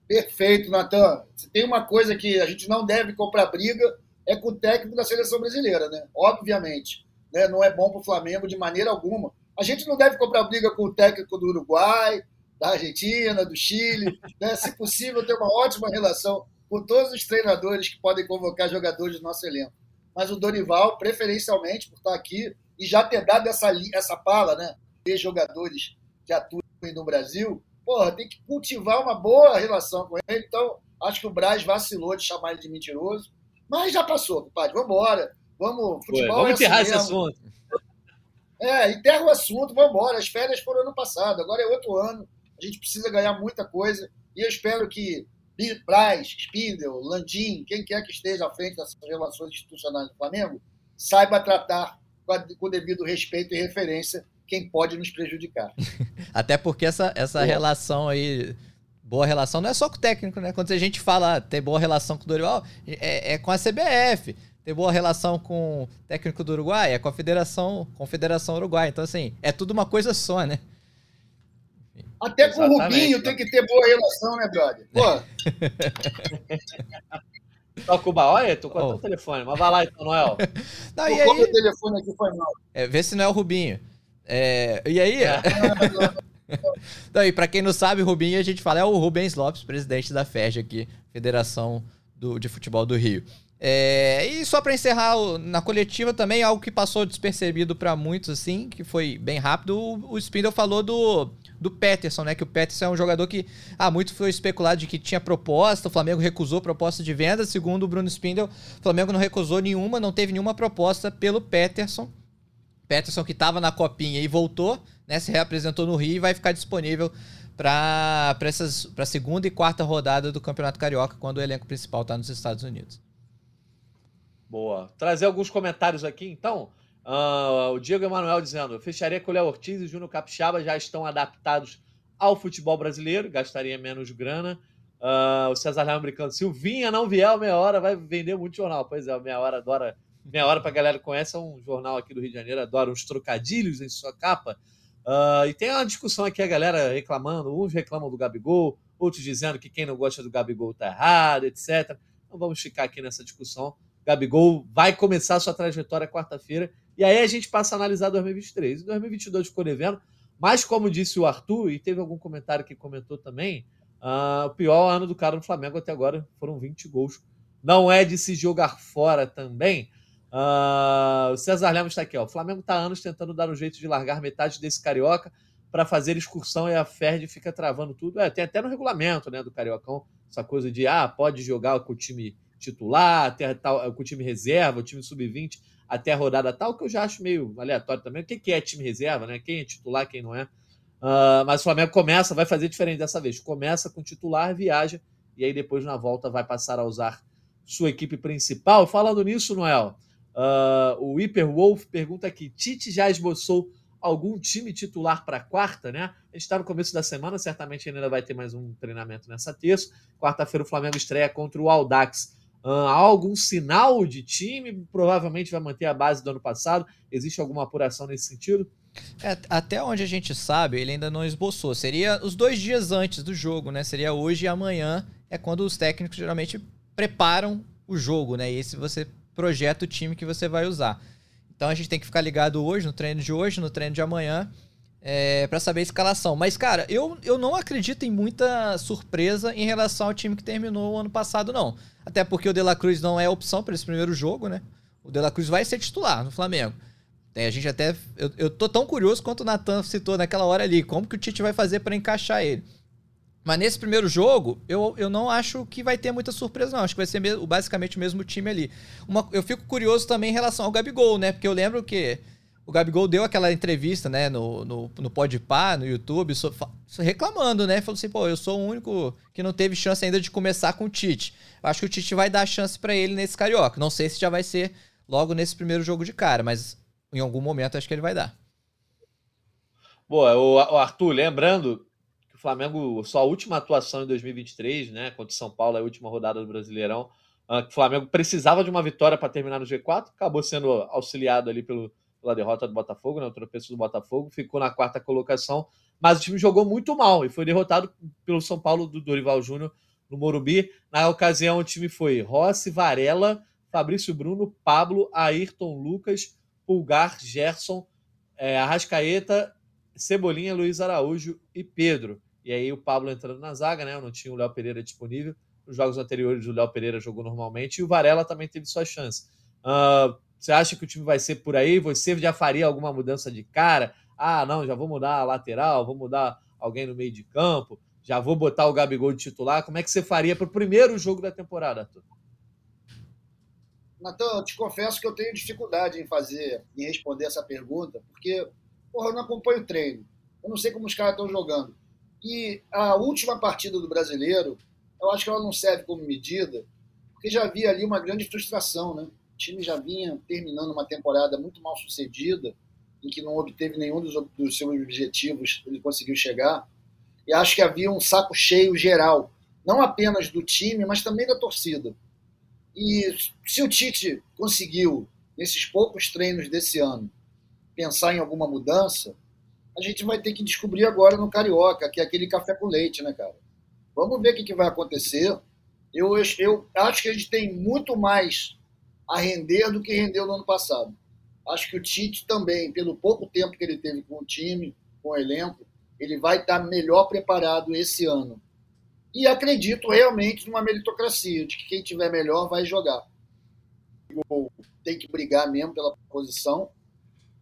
Perfeito, Natan. Se tem uma coisa que a gente não deve comprar briga, é com o técnico da seleção brasileira, né? Obviamente. Né? Não é bom para o Flamengo de maneira alguma. A gente não deve comprar briga com o técnico do Uruguai, da Argentina, do Chile. (laughs) Né? Se possível, ter uma ótima relação com todos os treinadores que podem convocar jogadores do nosso elenco. Mas o Dorival, preferencialmente, por estar aqui e já ter dado essa, essa pala, né? De jogadores que atuam no Brasil, porra, tem que cultivar uma boa relação com ele. Então, acho que o Braz vacilou de chamar ele de mentiroso. Mas já passou, compadre. Vamos embora. Vamos, futebol Vamos é enterrar assim esse assunto. É, enterra o assunto, vamos embora. As férias foram ano passado, agora é outro ano. A gente precisa ganhar muita coisa. E eu espero que Braz, Spindel, Landim, quem quer que esteja à frente dessas relações institucionais do Flamengo, saiba tratar com o devido respeito e referência quem pode nos prejudicar. (laughs) Até porque essa, essa relação aí, boa relação, não é só com o técnico, né? Quando a gente fala ter boa relação com o Dorival, é, é com a CBF. Ter boa relação com o técnico do Uruguai é com a Federação, Confederação Uruguai. Então, assim, é tudo uma coisa só, né? Até com o Rubinho tem que ter boa relação, né, brother? Pô. (laughs) Toca o Olha, tô cortando oh. o telefone, mas vai lá então, Noel. Não, e aí... o telefone aqui foi mal. É, vê se não é o Rubinho. É, e aí? É. (laughs) Não, e pra quem não sabe, Rubinho, a gente fala, é o Rubens Lopes, presidente da FERJ aqui, Federação do, de Futebol do Rio. É, e só para encerrar, na coletiva também, algo que passou despercebido para muitos, assim, que foi bem rápido, o, o Spindle falou do, do Peterson, né? Que o Peterson é um jogador que, ah, muito foi especulado de que tinha proposta, o Flamengo recusou proposta de venda, segundo o Bruno Spindle, o Flamengo não recusou nenhuma, não teve nenhuma proposta pelo Peterson. Peterson que estava na copinha e voltou, né, se reapresentou no Rio e vai ficar disponível para a segunda e quarta rodada do Campeonato Carioca, quando o elenco principal está nos Estados Unidos. Boa. Trazer alguns comentários aqui, então. Uh, o Diego Emanuel dizendo: fecharia com o Léo Ortiz e Júnior Capixaba já estão adaptados ao futebol brasileiro, gastaria menos grana. Uh, o César Leão brincando: se o Vinha não vier, meia hora vai vender muito jornal. Pois é, meia hora adora Meia Hora para galera que conhece, é um jornal aqui do Rio de Janeiro, adora uns trocadilhos em sua capa. Uh, e tem uma discussão aqui, a galera reclamando, uns reclamam do Gabigol, outros dizendo que quem não gosta do Gabigol tá errado, etc. Não vamos ficar aqui nessa discussão. Gabigol vai começar sua trajetória quarta-feira e aí a gente passa a analisar 2023. Em 2022 ficou devendo, mas como disse o Arthur, e teve algum comentário que comentou também, uh, o pior ano do cara no Flamengo até agora foram 20 gols. Não é de se jogar fora também, Uh, o César Lemos está aqui, ó. O Flamengo está há anos tentando dar um jeito de largar metade desse carioca para fazer excursão e a Ferd fica travando tudo. É, tem até no regulamento né, do Cariocão essa coisa de ah, pode jogar com o time titular, tal, com o time reserva, o time sub-20, até a rodada tal, que eu já acho meio aleatório também. O que é time reserva, né? Quem é titular, quem não é. Uh, mas o Flamengo começa, vai fazer diferente dessa vez. Começa com titular, viaja, e aí depois na volta vai passar a usar sua equipe principal. Falando nisso, Noel, Uh, o Hyperwolf pergunta aqui: Tite já esboçou algum time titular para quarta, né? A gente está no começo da semana, certamente ainda vai ter mais um treinamento nessa terça. Quarta-feira o Flamengo estreia contra o Aldax. Algum sinal de time? Provavelmente vai manter a base do ano passado. Existe alguma apuração nesse sentido? É, até onde a gente sabe, ele ainda não esboçou. Seria os dois dias antes do jogo, né? Seria hoje e amanhã. É quando os técnicos geralmente preparam o jogo, né? E se você projeta o time que você vai usar. Então a gente tem que ficar ligado hoje, no treino de hoje, no treino de amanhã, é, para saber a escalação. Mas, cara, eu, eu não acredito em muita surpresa em relação ao time que terminou o ano passado, não. Até porque o De La Cruz não é opção para esse primeiro jogo, né? o De La Cruz vai ser titular no Flamengo. Tem, a gente até. Eu, eu tô tão curioso quanto o Natan citou naquela hora ali. Como que o Tite vai fazer para encaixar ele? Mas nesse primeiro jogo, eu, eu não acho que vai ter muita surpresa, não. Acho que vai ser basicamente o mesmo time ali. Uma, eu fico curioso também em relação ao Gabigol, né? Porque eu lembro que o Gabigol deu aquela entrevista, né, no, no, no Podpah, no YouTube, so, reclamando, né? Falou assim, pô, eu sou o único que não teve chance ainda de começar com o Tite. Eu acho que o Tite vai dar chance para ele nesse Carioca. Não sei se já vai ser logo nesse primeiro jogo de cara, mas em algum momento acho que ele vai dar. Boa, o Arthur, lembrando que o Flamengo, sua última atuação em 2023, né, contra o São Paulo, a última rodada do Brasileirão, ah, o Flamengo precisava de uma vitória para terminar no G4, acabou sendo auxiliado ali pelo pela derrota do Botafogo, né, o tropeço do Botafogo, ficou na quarta colocação, mas o time jogou muito mal e foi derrotado pelo São Paulo do Dorival Júnior no Morumbi. Na ocasião, o time foi Rossi, Varela, Fabrício Bruno, Pablo, Ayrton Lucas, Pulgar, Gerson, é, Arrascaeta, Cebolinha, Luiz Araújo e Pedro. E aí o Pablo entrando na zaga, né? Não tinha o Léo Pereira disponível. Nos jogos anteriores, o Léo Pereira jogou normalmente e o Varela também teve sua chance. Uh, você acha que o time vai ser por aí? Você já faria alguma mudança de cara? Ah, não, já vou mudar a lateral, vou mudar alguém no meio de campo, já vou botar o Gabigol de titular. Como é que você faria para o primeiro jogo da temporada, Arthur? Natan, eu te confesso que eu tenho dificuldade em fazer, em responder essa pergunta, porque porra, eu não acompanho o treino. Eu não sei como os caras estão jogando. E a última partida do brasileiro, eu acho que ela não serve como medida, porque já havia ali uma grande frustração, né? O time já vinha terminando uma temporada muito mal sucedida, em que não obteve nenhum dos, dos seus objetivos, ele conseguiu chegar. E acho que havia um saco cheio geral, não apenas do time, mas também da torcida. E se o Tite conseguiu, nesses poucos treinos desse ano, pensar em alguma mudança, a gente vai ter que descobrir agora no Carioca, que é aquele café com leite, né, cara? Vamos ver o que, vai acontecer. Eu, eu acho que a gente tem muito mais a render do que rendeu no ano passado. Acho que o Tite também, pelo pouco tempo que ele teve com o time, com o elenco, ele vai estar melhor preparado esse ano. E acredito realmente numa meritocracia, de que quem tiver melhor vai jogar. Tem que brigar mesmo pela posição,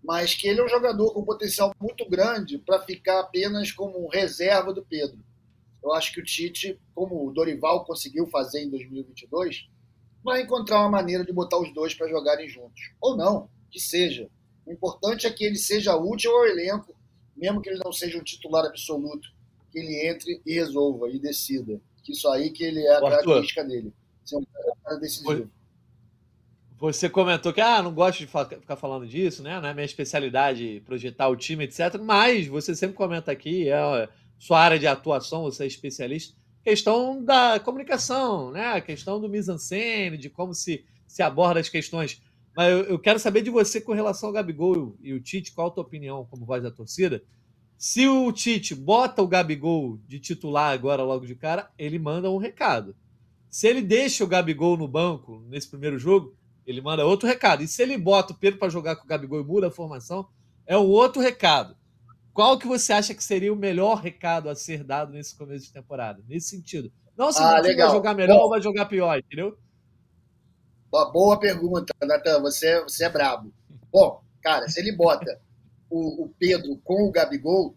mas que ele é um jogador com potencial muito grande para ficar apenas como reserva do Pedro. Eu acho que o Tite, como o Dorival conseguiu fazer em 2022, vai encontrar uma maneira de botar os dois para jogarem juntos. Ou não, que seja. O importante é que ele seja útil ao elenco, mesmo que ele não seja um titular absoluto, que ele entre e resolva e decida. Que isso aí que ele é a característica dele. Ser um cara decisivo. Você comentou que ah, não gosto de ficar falando disso, né? Não é minha especialidade projetar o time, etc. Mas você sempre comenta aqui, é sua área de atuação, você é especialista questão da comunicação, né? A questão do mise-en-scène, de como se, se aborda as questões. Mas eu, eu, quero saber de você com relação ao Gabigol e o Tite, qual a tua opinião como voz da torcida? Se o Tite bota o Gabigol de titular agora logo de cara, ele manda um recado. Se ele deixa o Gabigol no banco nesse primeiro jogo, ele manda outro recado. E se ele bota o Pedro para jogar com o Gabigol e muda a formação, é um outro recado. Qual que você acha que seria o melhor recado a ser dado nesse começo de temporada? Nesse sentido. Não se ah, vai jogar melhor Bom, ou vai jogar pior, entendeu? Boa pergunta, Natan. Você, você é brabo. Bom, cara, se ele bota o, o Pedro com o Gabigol,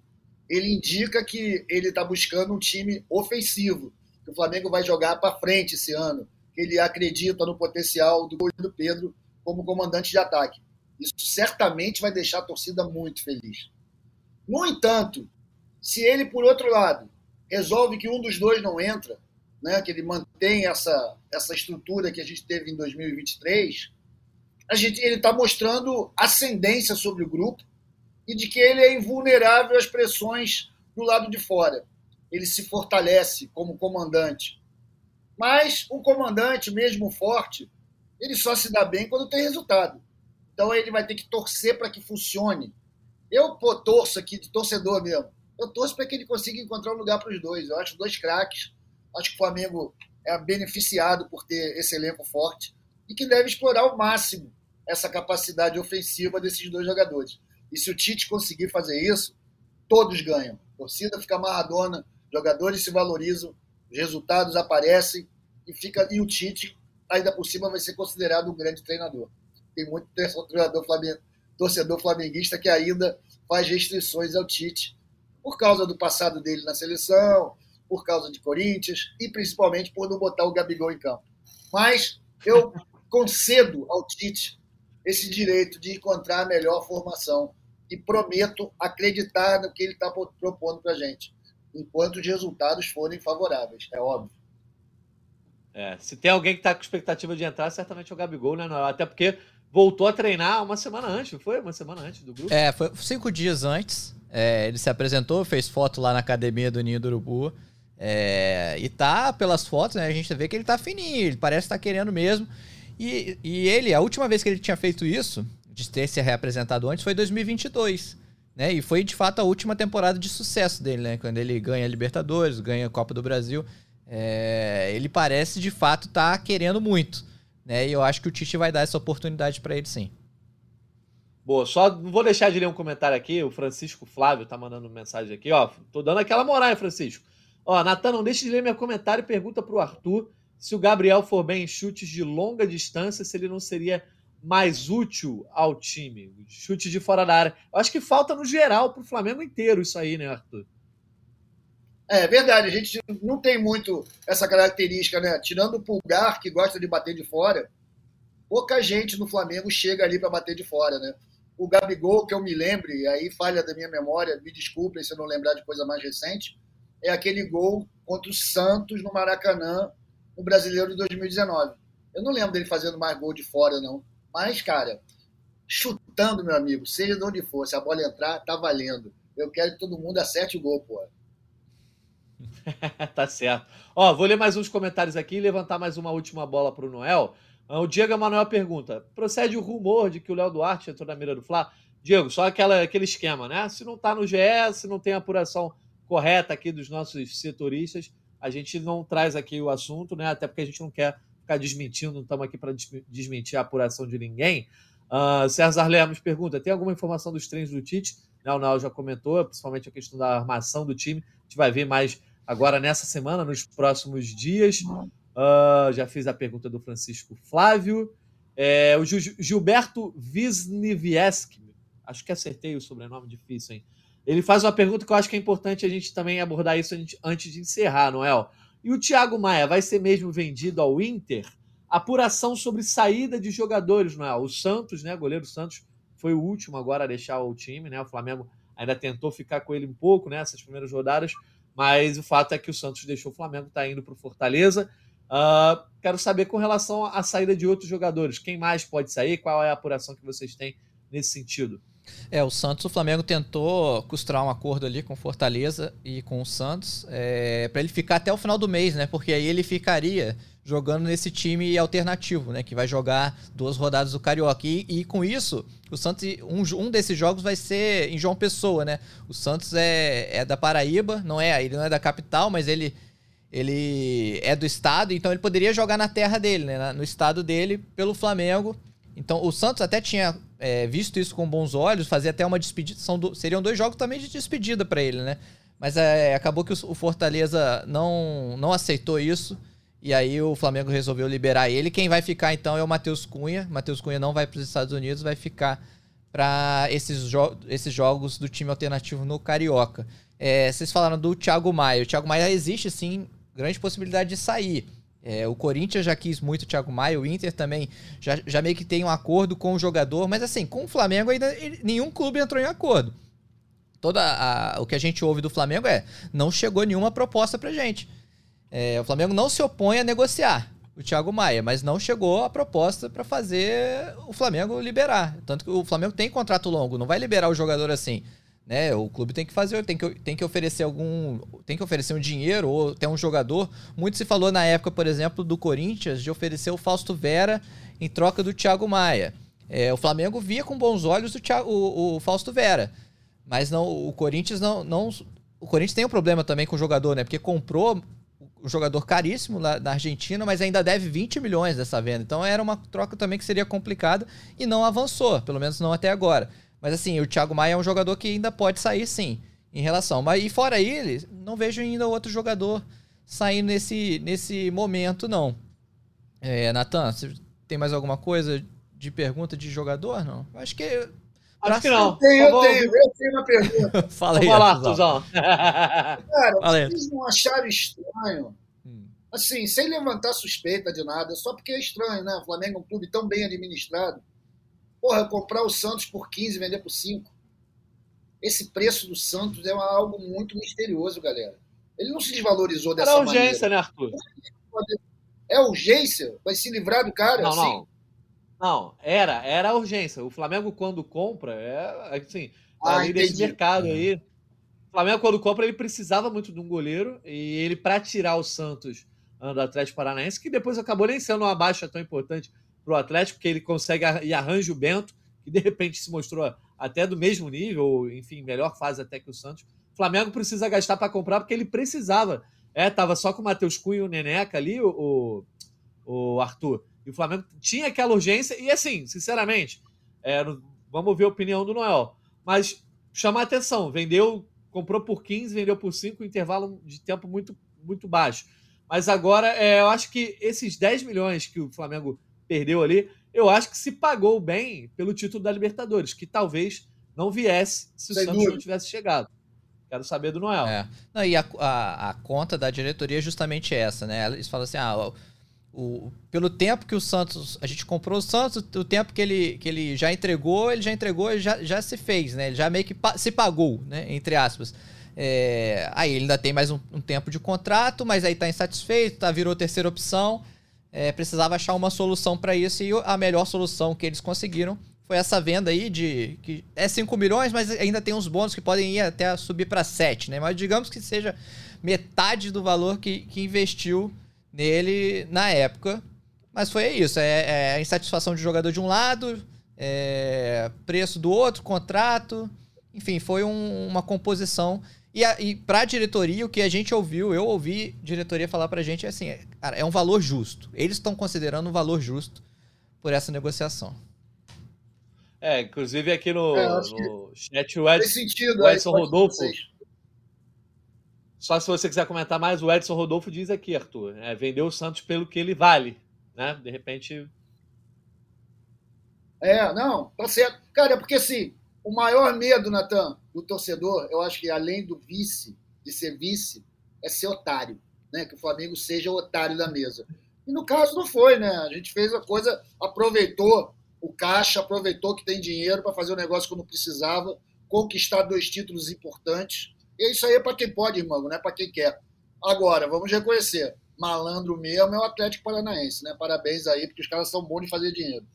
ele indica que ele está buscando um time ofensivo, que o Flamengo vai jogar para frente esse ano, que ele acredita no potencial do do Pedro como comandante de ataque. Isso certamente vai deixar a torcida muito feliz. No entanto, se ele, por outro lado, resolve que um dos dois não entra, né, que ele mantém essa, essa estrutura que a gente teve em 2023, a gente, ele está mostrando ascendência sobre o grupo e de que ele é invulnerável às pressões do lado de fora. Ele se fortalece como comandante. Mas o comandante, mesmo forte, ele só se dá bem quando tem resultado. Então ele vai ter que torcer para que funcione eu pô, torço aqui, de torcedor mesmo. Eu torço para que ele consiga encontrar um lugar para os dois. Eu acho dois craques. Acho que o Flamengo é beneficiado por ter esse elenco forte e que deve explorar ao máximo essa capacidade ofensiva desses dois jogadores. E se o Tite conseguir fazer isso, todos ganham. A torcida fica amarradona, jogadores se valorizam, os resultados aparecem e fica e o Tite ainda por cima vai ser considerado um grande treinador. tem muito torcedor, flamengo, torcedor flamenguista que ainda faz restrições ao Tite por causa do passado dele na seleção, por causa de Corinthians e principalmente por não botar o Gabigol em campo. Mas eu concedo ao Tite esse direito de encontrar a melhor formação e prometo acreditar no que ele está propondo para a gente, enquanto os resultados forem favoráveis, é óbvio. É, se tem alguém que está com expectativa de entrar, certamente é o Gabigol, né? Até porque voltou a treinar uma semana antes, foi? Uma semana antes do grupo? É, foi cinco dias antes. É, ele se apresentou, fez foto lá na academia do Ninho do Urubu. É, e tá, pelas fotos, né, a gente vê que ele tá fininho, ele parece estar tá querendo mesmo. E, e ele, a última vez que ele tinha feito isso, de ter se reapresentado antes, foi 2022. Né? E foi de fato a última temporada de sucesso dele, né? Quando ele ganha a Libertadores, ganha a Copa do Brasil. É, ele parece de fato estar tá querendo muito. Né? E eu acho que o Tite vai dar essa oportunidade para ele sim. Boa, só não vou deixar de ler um comentário aqui. O Francisco Flávio tá mandando mensagem aqui, ó. Tô dando aquela moral, hein, Francisco. Ó, Natan, não deixe de ler meu comentário e pergunta pro Arthur se o Gabriel for bem em chutes de longa distância, se ele não seria mais útil ao time. Chute de fora da área. Eu acho que falta no geral pro Flamengo inteiro isso aí, né, Arthur? É verdade, a gente não tem muito essa característica, né? Tirando o Pulgar, que gosta de bater de fora, pouca gente no Flamengo chega ali para bater de fora, né? o Gabigol, que eu me lembre, aí falha da minha memória, me desculpem se eu não lembrar de coisa mais recente, é aquele gol contra o Santos no Maracanã, no Brasileiro de 2019. Eu não lembro dele fazendo mais gol de fora, não. Mas, cara, chutando, meu amigo, seja de onde for, se a bola entrar, tá valendo. Eu quero que todo mundo acerte o gol, pô. (laughs) tá certo. Ó, vou ler mais uns comentários aqui e levantar mais uma última bola para o Noel. O Diego Emanuel pergunta: procede o rumor de que o Léo Duarte entrou na mira do Fla? Diego, só aquela, aquele esquema, né? Se não está no GE, se não tem apuração correta aqui dos nossos setoristas, a gente não traz aqui o assunto, né? Até porque a gente não quer ficar desmentindo, não estamos aqui para desmentir a apuração de ninguém. Uh, César Lemos pergunta: tem alguma informação dos treinos do Tite? Não, não, já comentou, principalmente a questão da armação do time. A gente vai ver mais agora nessa semana, nos próximos dias. Uh, já fiz a pergunta do Francisco Flávio. É, o Gilberto Wisniewski, acho que acertei o sobrenome difícil, hein? Ele faz uma pergunta que eu acho que é importante a gente também abordar isso antes de encerrar, Noel. E o Thiago Maia vai ser mesmo vendido ao Inter? Apuração sobre saída de jogadores, Noel. O Santos, né? Goleiro Santos foi o último agora a deixar o time, né? O Flamengo ainda tentou ficar com ele um pouco nessas né, primeiras rodadas, mas o fato é que o Santos deixou o Flamengo, está indo para o Fortaleza. Uh, quero saber com relação à saída de outros jogadores. Quem mais pode sair? Qual é a apuração que vocês têm nesse sentido? É, o Santos, o Flamengo tentou costurar um acordo ali com Fortaleza e com o Santos é, para ele ficar até o final do mês, né? Porque aí ele ficaria jogando nesse time alternativo, né? Que vai jogar duas rodadas do Carioca. E, e com isso, o Santos, um, um desses jogos vai ser em João Pessoa, né? O Santos é, é da Paraíba, não é? Ele não é da capital, mas ele ele é do estado, então ele poderia jogar na terra dele, né? No estado dele, pelo Flamengo. Então o Santos até tinha é, visto isso com bons olhos, fazia até uma despedida. São do, seriam dois jogos também de despedida para ele, né? Mas é, acabou que o, o, Fortaleza não, não aceitou isso. E aí o Flamengo resolveu liberar ele. Quem vai ficar então é o Matheus Cunha. Matheus Cunha não vai para os Estados Unidos, vai ficar para esses, jo esses jogos do time alternativo no Carioca. É, vocês falaram do Thiago Maia. O Thiago Maia existe sim grande possibilidade de sair. É, o Corinthians já quis muito o Thiago Maia, o Inter também já, já meio que tem um acordo com o jogador, mas assim, com o Flamengo ainda nenhum clube entrou em acordo. Toda a, o que a gente ouve do Flamengo é não chegou nenhuma proposta pra gente. É, o Flamengo não se opõe a negociar o Thiago Maia, mas não chegou a proposta para fazer o Flamengo liberar. Tanto que o Flamengo tem contrato longo, não vai liberar o jogador assim né? O clube tem que fazer, tem que, tem que oferecer algum, tem que oferecer um dinheiro ou ter um jogador. Muito se falou na época, por exemplo, do Corinthians de oferecer o Fausto Vera em troca do Thiago Maia. É, o Flamengo via com bons olhos o, Thiago, o, o Fausto Vera, mas não, o Corinthians não, não, o Corinthians tem um problema também com o jogador, né? Porque comprou um jogador caríssimo lá na Argentina, mas ainda deve 20 milhões dessa venda. Então era uma troca também que seria complicada e não avançou, pelo menos não até agora. Mas assim, o Thiago Maia é um jogador que ainda pode sair sim, em relação. Mas e fora ele, não vejo ainda outro jogador saindo nesse, nesse momento, não. É, Natan, você tem mais alguma coisa de pergunta de jogador, não? Acho que. Acho que não. Eu tenho, eu tenho, eu tenho uma pergunta. (laughs) Fala aí, Vamos lá, Artuzão. Tuzão. Cara, vocês não acharam estranho? Hum. Assim, sem levantar suspeita de nada, só porque é estranho, né? O Flamengo é um clube tão bem administrado. Porra, comprar o Santos por 15 e vender por 5. Esse preço do Santos é algo muito misterioso, galera. Ele não se desvalorizou dessa Era urgência, maneira. né, Arthur? É urgência? Vai se livrar do cara? Não, assim? não. Não, era, era urgência. O Flamengo, quando compra, é assim, Ah, além desse mercado aí. O Flamengo, quando compra, ele precisava muito de um goleiro. E ele, para tirar o Santos ah, do Atlético Paranaense, que depois acabou nem sendo uma baixa tão importante para o Atlético, porque ele consegue e arranja o Bento, que de repente se mostrou até do mesmo nível, ou, enfim, melhor fase até que o Santos. O Flamengo precisa gastar para comprar porque ele precisava. É, tava só com o Matheus Cunha e o Neneca ali, o, o, o Arthur. E o Flamengo tinha aquela urgência. E assim, sinceramente, é, vamos ver a opinião do Noel. Mas chamar atenção, vendeu, comprou por 15, vendeu por 5, intervalo de tempo muito, muito baixo. Mas agora, é, eu acho que esses 10 milhões que o Flamengo perdeu ali, eu acho que se pagou bem pelo título da Libertadores, que talvez não viesse se o Santos não tivesse chegado. Quero saber do Noel. É. Não, e a, a, a conta da diretoria é justamente essa, né? Eles falam assim: ah, o, pelo tempo que o Santos. A gente comprou o Santos, o tempo que ele, que ele já entregou, ele já entregou, ele já, já se fez, né? Ele já meio que pa- se pagou, né? Entre aspas. É, aí ele ainda tem mais um, um tempo de contrato, mas aí tá insatisfeito, tá, virou terceira opção. É, precisava achar uma solução para isso e a melhor solução que eles conseguiram foi essa venda aí de que é 5 milhões, mas ainda tem uns bônus que podem ir até subir para 7, né? Mas digamos que seja metade do valor que, que investiu nele na época. Mas foi isso, é, é a insatisfação de jogador de um lado, é, preço do outro, contrato, enfim, foi um- uma composição. E, a, e pra diretoria, o que a gente ouviu, eu ouvi diretoria falar pra gente, é assim, é, cara, é um valor justo. Eles estão considerando um valor justo por essa negociação. É, inclusive aqui no, É, no chat o Edson, sentido. o aí, Edson Rodolfo. Só se você quiser comentar mais, o Edson Rodolfo diz aqui, Arthur. É, vendeu o Santos pelo que ele vale. Né? De repente. É, não, tá certo. Cara, é porque assim, o maior medo, Natan, do torcedor, eu acho que além do vice, de ser vice, é ser otário. Né? Que o Flamengo seja o otário da mesa. E no caso não foi, né? A gente fez a coisa, aproveitou o caixa, aproveitou que tem dinheiro para fazer o negócio quando precisava, conquistar dois títulos importantes. E isso aí é para quem pode, irmão, não é para quem quer. Agora, vamos reconhecer, malandro mesmo é o Atlético Paranaense, né? Parabéns aí, porque os caras são bons de fazer dinheiro.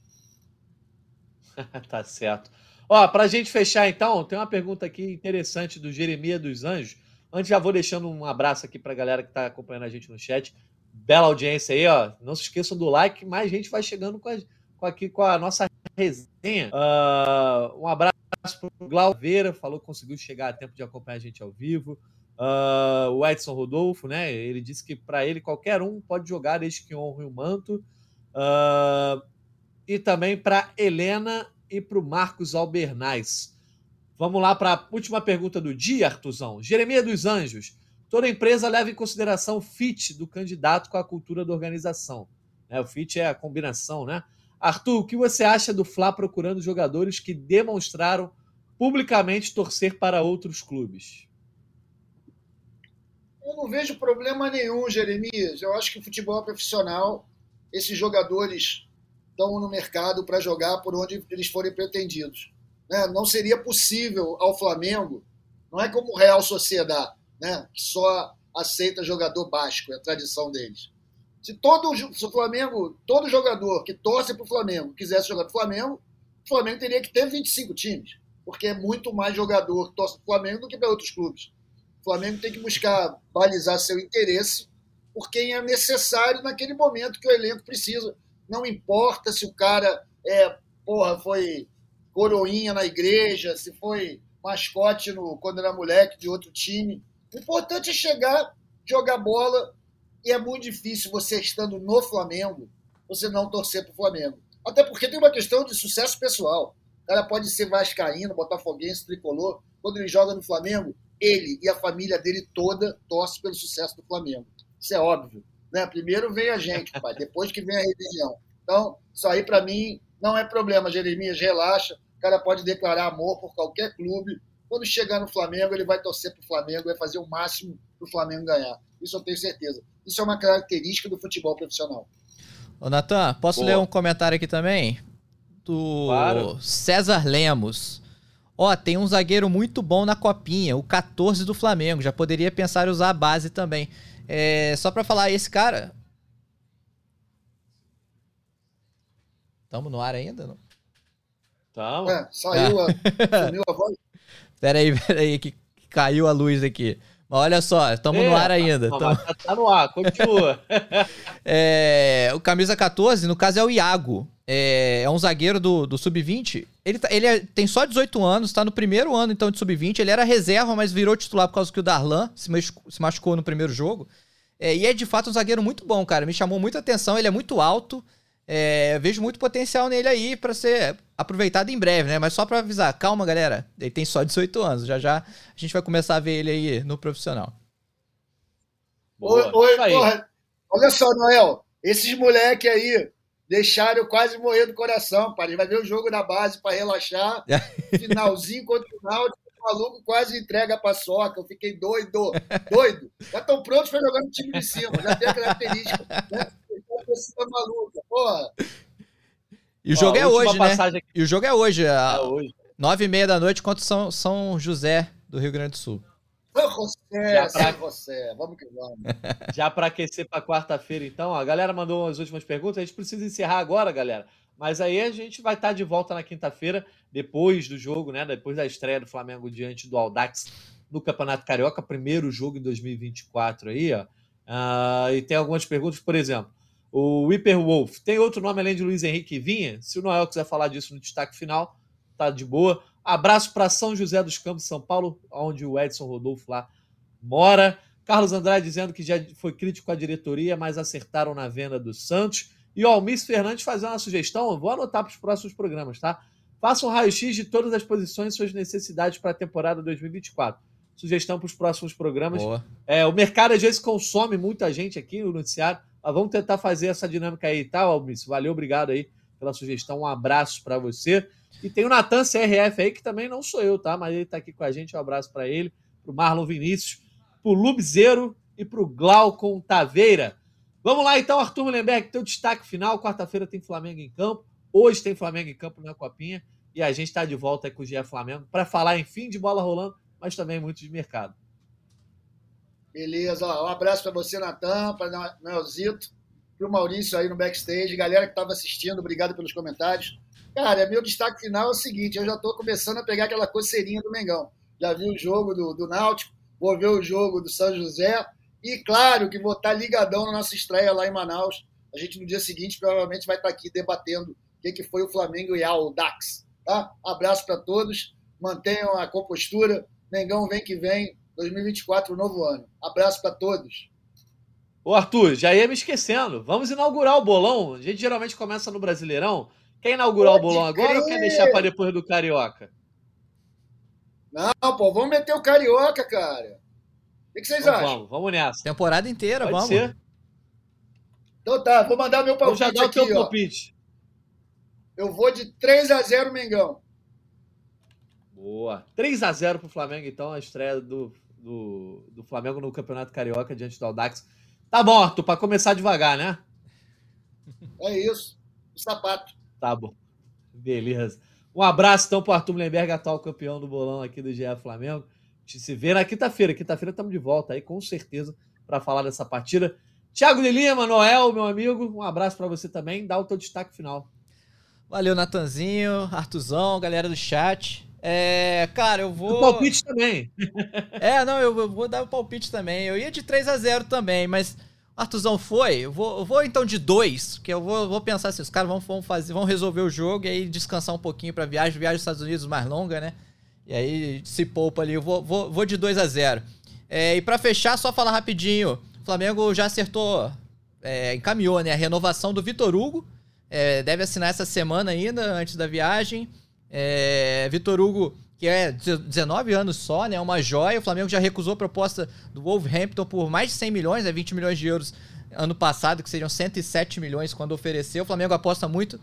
(laughs) tá certo. Ó, pra gente fechar então, tem uma pergunta aqui interessante do Jeremias dos Anjos. Antes já vou deixando um abraço aqui pra galera que tá acompanhando a gente no chat. Bela audiência aí, ó. Não se esqueçam do like, mais gente vai chegando com, a- com aqui com a nossa resenha. Ah, um abraço pro Glauveira, falou que conseguiu chegar a tempo de acompanhar a gente ao vivo. Ah, o Edson Rodolfo, né? Ele disse que para ele qualquer um pode jogar desde que honre o manto. Ah, e também para Helena e para o Marcos Albernaz. Vamos lá para a última pergunta do dia, Artuzão. Jeremias dos Anjos. Toda empresa leva em consideração o fit do candidato com a cultura da organização. Né, o fit é a combinação, né? Arthur, o que você acha do Fla procurando jogadores que demonstraram publicamente torcer para outros clubes? Eu não vejo problema nenhum, Jeremias. Eu acho que o futebol é profissional. Esses jogadores estão no mercado para jogar por onde eles forem pretendidos. Né? Não seria possível ao Flamengo, não é como o Real Sociedade, né? que só aceita jogador básico, é a tradição deles. Se todo se o Flamengo, todo jogador que torce para o Flamengo quisesse jogar para o Flamengo, o Flamengo teria que ter 25 times, porque é muito mais jogador que torce para o Flamengo do que para outros clubes. O Flamengo tem que buscar balizar seu interesse por quem é necessário naquele momento que o elenco precisa. Não importa se o cara é, porra, foi coroinha na igreja, se foi mascote no, quando era moleque de outro time. O importante é chegar, jogar bola, e é muito difícil você estando no Flamengo, você não torcer para o Flamengo. Até porque tem uma questão de sucesso pessoal. O cara pode ser vascaíno, botafoguense, tricolor. Quando ele joga no Flamengo, ele e a família dele toda torce pelo sucesso do Flamengo. Isso é óbvio. Né? Primeiro vem a gente, pai, depois que vem a religião. Então, isso aí para mim não é problema. Jeremias, relaxa. O cara pode declarar amor por qualquer clube. Quando chegar no Flamengo, ele vai torcer para o Flamengo, vai fazer o máximo para o Flamengo ganhar. Isso eu tenho certeza. Isso é uma característica do futebol profissional. Ô, Natan, posso Boa. ler um comentário aqui também? Do claro. César Lemos. Ó, tem um zagueiro muito bom na copinha, o 14 do Flamengo. Já poderia pensar em usar a base também. É, só para falar, esse cara. Tamo no ar ainda? Não? Tamo. É, saiu a, (laughs) sumiu a voz. Peraí, (laughs) peraí, que caiu a luz aqui. Mas olha só, estamos é, no ar ainda. Tá, tamo... tá, tá no ar, continua. (laughs) é, o camisa 14, no caso, é o Iago. É, é um zagueiro do, do Sub-20. Ele, tá, ele é, tem só 18 anos, está no primeiro ano então de Sub-20. Ele era reserva, mas virou titular por causa que o Darlan se, machucou, se machucou no primeiro jogo. É, e é de fato um zagueiro muito bom, cara. Me chamou muita atenção. Ele é muito alto. É, vejo muito potencial nele aí para ser aproveitado em breve, né? Mas só para avisar, calma, galera. Ele tem só 18 anos. Já já a gente vai começar a ver ele aí no profissional. Oi, oi porra. Olha só, Noel. Esses moleque aí deixaram eu quase morrer do coração, pai. Ele vai ver o jogo da base para relaxar. (laughs) Finalzinho contra o final, o maluco quase entrega a paçoca. Eu fiquei doido, doido. Já estão prontos para jogar no time de cima. Já tem a característica. Né? Torcida maluca, porra. E o jogo Ó, é hoje, né? Aqui. E o jogo é hoje, a... é hoje. Nove e meia da noite contra São, São José do Rio Grande do Sul. São José, São José, vamos que vamos. (laughs) Já para aquecer para quarta-feira, então, a galera mandou as últimas perguntas. A gente precisa encerrar agora, galera. Mas aí a gente vai estar de volta na quinta-feira, depois do jogo, né? Depois da estreia do Flamengo diante do Aldax no Campeonato Carioca, primeiro jogo em 2024 aí, ó. Uh, e tem algumas perguntas, por exemplo. O Whipper Wolf. Tem outro nome além de Luiz Henrique Vinha? Se o Noel quiser falar disso no destaque final, tá de boa. Abraço para São José dos Campos, São Paulo, onde o Edson Rodolfo lá mora. Carlos Andrade dizendo que já foi crítico à diretoria, mas acertaram na venda do Santos. E o Almis Fernandes fazendo uma sugestão, vou anotar para os próximos programas, tá? Faça um raio-x de todas as posições e suas necessidades para a temporada 2024. Sugestão para os próximos programas. É, o mercado às vezes consome muita gente aqui no noticiário. Mas vamos tentar fazer essa dinâmica aí, tá, Almice? Valeu, obrigado aí pela sugestão. Um abraço para você. E tem o Natan CRF aí, que também não sou eu, tá? Mas ele tá aqui com a gente. Um abraço para ele, pro Marlon Vinícius, pro Lubzeiro e pro Glaucon Taveira. Vamos lá então, Arthur Mullenberg, teu destaque final. Quarta-feira tem Flamengo em campo. Hoje tem Flamengo em campo na Copinha. E a gente está de volta com o GE Flamengo para falar, enfim, de bola rolando, mas também muito de mercado. Beleza, um abraço para você, Natan, para o Nelzito, para o Maurício aí no backstage, galera que estava assistindo, obrigado pelos comentários. Cara, meu destaque final é o seguinte: eu já estou começando a pegar aquela coceirinha do Mengão. Já vi o jogo do, do Náutico, vou ver o jogo do São José, e claro que vou estar tá ligadão na nossa estreia lá em Manaus. A gente no dia seguinte provavelmente vai estar tá aqui debatendo o que, que foi o Flamengo e o Dax. Tá? Abraço para todos, mantenham a compostura. Mengão vem que vem, 2024, novo ano. Abraço para todos. Ô Arthur, já ia me esquecendo. Vamos inaugurar o bolão. A gente geralmente começa no Brasileirão. Quer inaugurar Pode o bolão agora ou quer deixar para depois do Carioca? Não, pô, vamos meter o Carioca, cara. O que, vocês então, acham? Vamos, vamos nessa. Temporada inteira, Pode vamos. Ser. Então tá, vou mandar meu palpite. Vou já dar aqui, o teu palpite. Eu vou de 3 a 0 Mengão. Boa. 3 a 0 pro Flamengo, então, a estreia do do, do Flamengo no Campeonato Carioca diante do Aldax. Tá morto, para começar devagar, né? É isso. O sapato. Tá bom. Beleza. Um abraço então pro Arthur Lemberg, atual campeão do bolão aqui do GE Flamengo. A gente se vê na quinta-feira. Quinta-feira estamos de volta aí, com certeza, para falar dessa partida. Thiago de Lima, Noel, meu amigo, um abraço para você também. Dá o teu destaque final. Valeu, Natanzinho, Artuzão, galera do chat. É, cara, eu vou. O palpite também. (laughs) é, não, eu, vou dar o palpite também. Eu ia de 3 a 0 também, mas Artuzão foi. Eu vou, eu vou então de 2, que eu vou, vou pensar assim: os caras vão, vão, fazer, vão resolver o jogo e aí descansar um pouquinho pra viagem. Viagem aos Estados Unidos mais longa, né? E aí se poupa ali. Eu vou, vou, vou de 2 a 0 é, E para fechar, só falar rapidinho: o Flamengo já acertou, é, encaminhou né, a renovação do Vitor Hugo. É, deve assinar essa semana ainda, antes da viagem. É, Vitor Hugo, que é 19 anos só, né? Uma joia. O Flamengo já recusou a proposta do Wolverhampton por mais de 100 milhões, né, 20 milhões de euros ano passado, que seriam 107 milhões quando ofereceu. O Flamengo aposta muito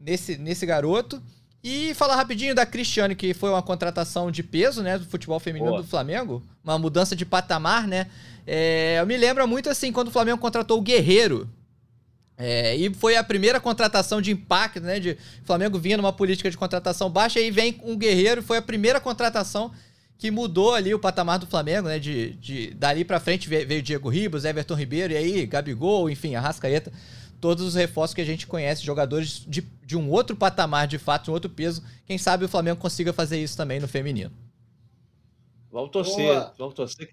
nesse, nesse garoto. E falar rapidinho da Cristiane, que foi uma contratação de peso, né, do futebol feminino Boa. do Flamengo, uma mudança de patamar, né? É, me lembro muito assim, quando o Flamengo contratou o Guerreiro. É, e foi a primeira contratação de impacto, né? De Flamengo vinha numa política de contratação baixa, e aí vem um Guerreiro, foi a primeira contratação que mudou ali o patamar do Flamengo, né? De, de dali para frente veio Diego Ribas, Everton Ribeiro, e aí Gabigol, enfim, Arrascaeta todos os reforços que a gente conhece, jogadores de, de um outro patamar, de fato, de um outro peso. Quem sabe o Flamengo consiga fazer isso também no feminino. Vamos torcer, Boa. vamos torcer.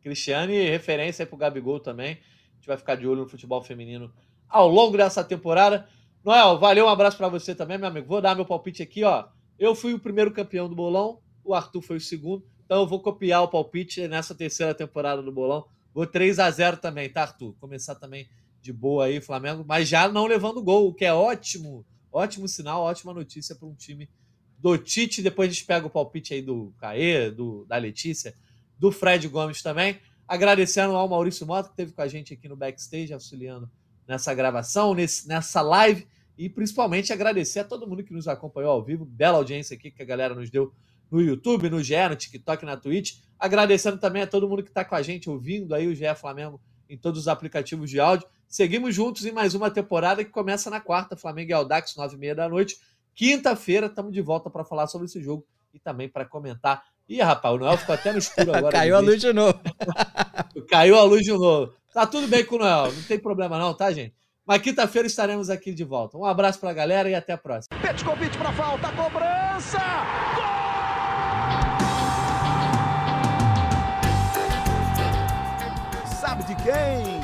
Cristiane, referência aí pro Gabigol também. A gente vai ficar de olho no futebol feminino ao longo dessa temporada. Noel, valeu, um abraço para você também, meu amigo. Vou dar meu palpite aqui, ó. Eu fui o primeiro campeão do bolão, o Arthur foi o segundo. Então eu vou copiar o palpite nessa terceira temporada do bolão. Vou 3 a 0 também, tá, Arthur? Começar também de boa aí, Flamengo, mas já não levando gol, o que é ótimo, ótimo sinal, ótima notícia para um time do Tite. Depois a gente pega o palpite aí do Caê, do, da Letícia, do Fred Gomes também. Agradecendo ao Maurício Mota, que esteve com a gente aqui no backstage, auxiliando nessa gravação, nesse, nessa live. E principalmente agradecer a todo mundo que nos acompanhou ao vivo. Bela audiência aqui que a galera nos deu no YouTube, no GE, no TikTok, na Twitch. Agradecendo também a todo mundo que está com a gente ouvindo aí o GE Flamengo em todos os aplicativos de áudio. Seguimos juntos em mais uma temporada que começa na quarta, Flamengo e Aldax, nove e meia da noite. Quinta-feira, estamos de volta para falar sobre esse jogo e também para comentar. Ih, rapaz, o Noel ficou até no escuro (laughs) agora. (laughs) Caiu a luz de novo. Caiu a luz de novo. Tá tudo bem com o Noel, não tem problema não, tá, gente? Mas quinta-feira estaremos aqui de volta. Um abraço para a galera e até a próxima. convite para falta, cobrança! Gol! Sabe de quem?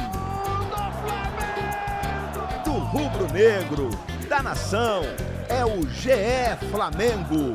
rubro-negro, da nação, é o GE Flamengo.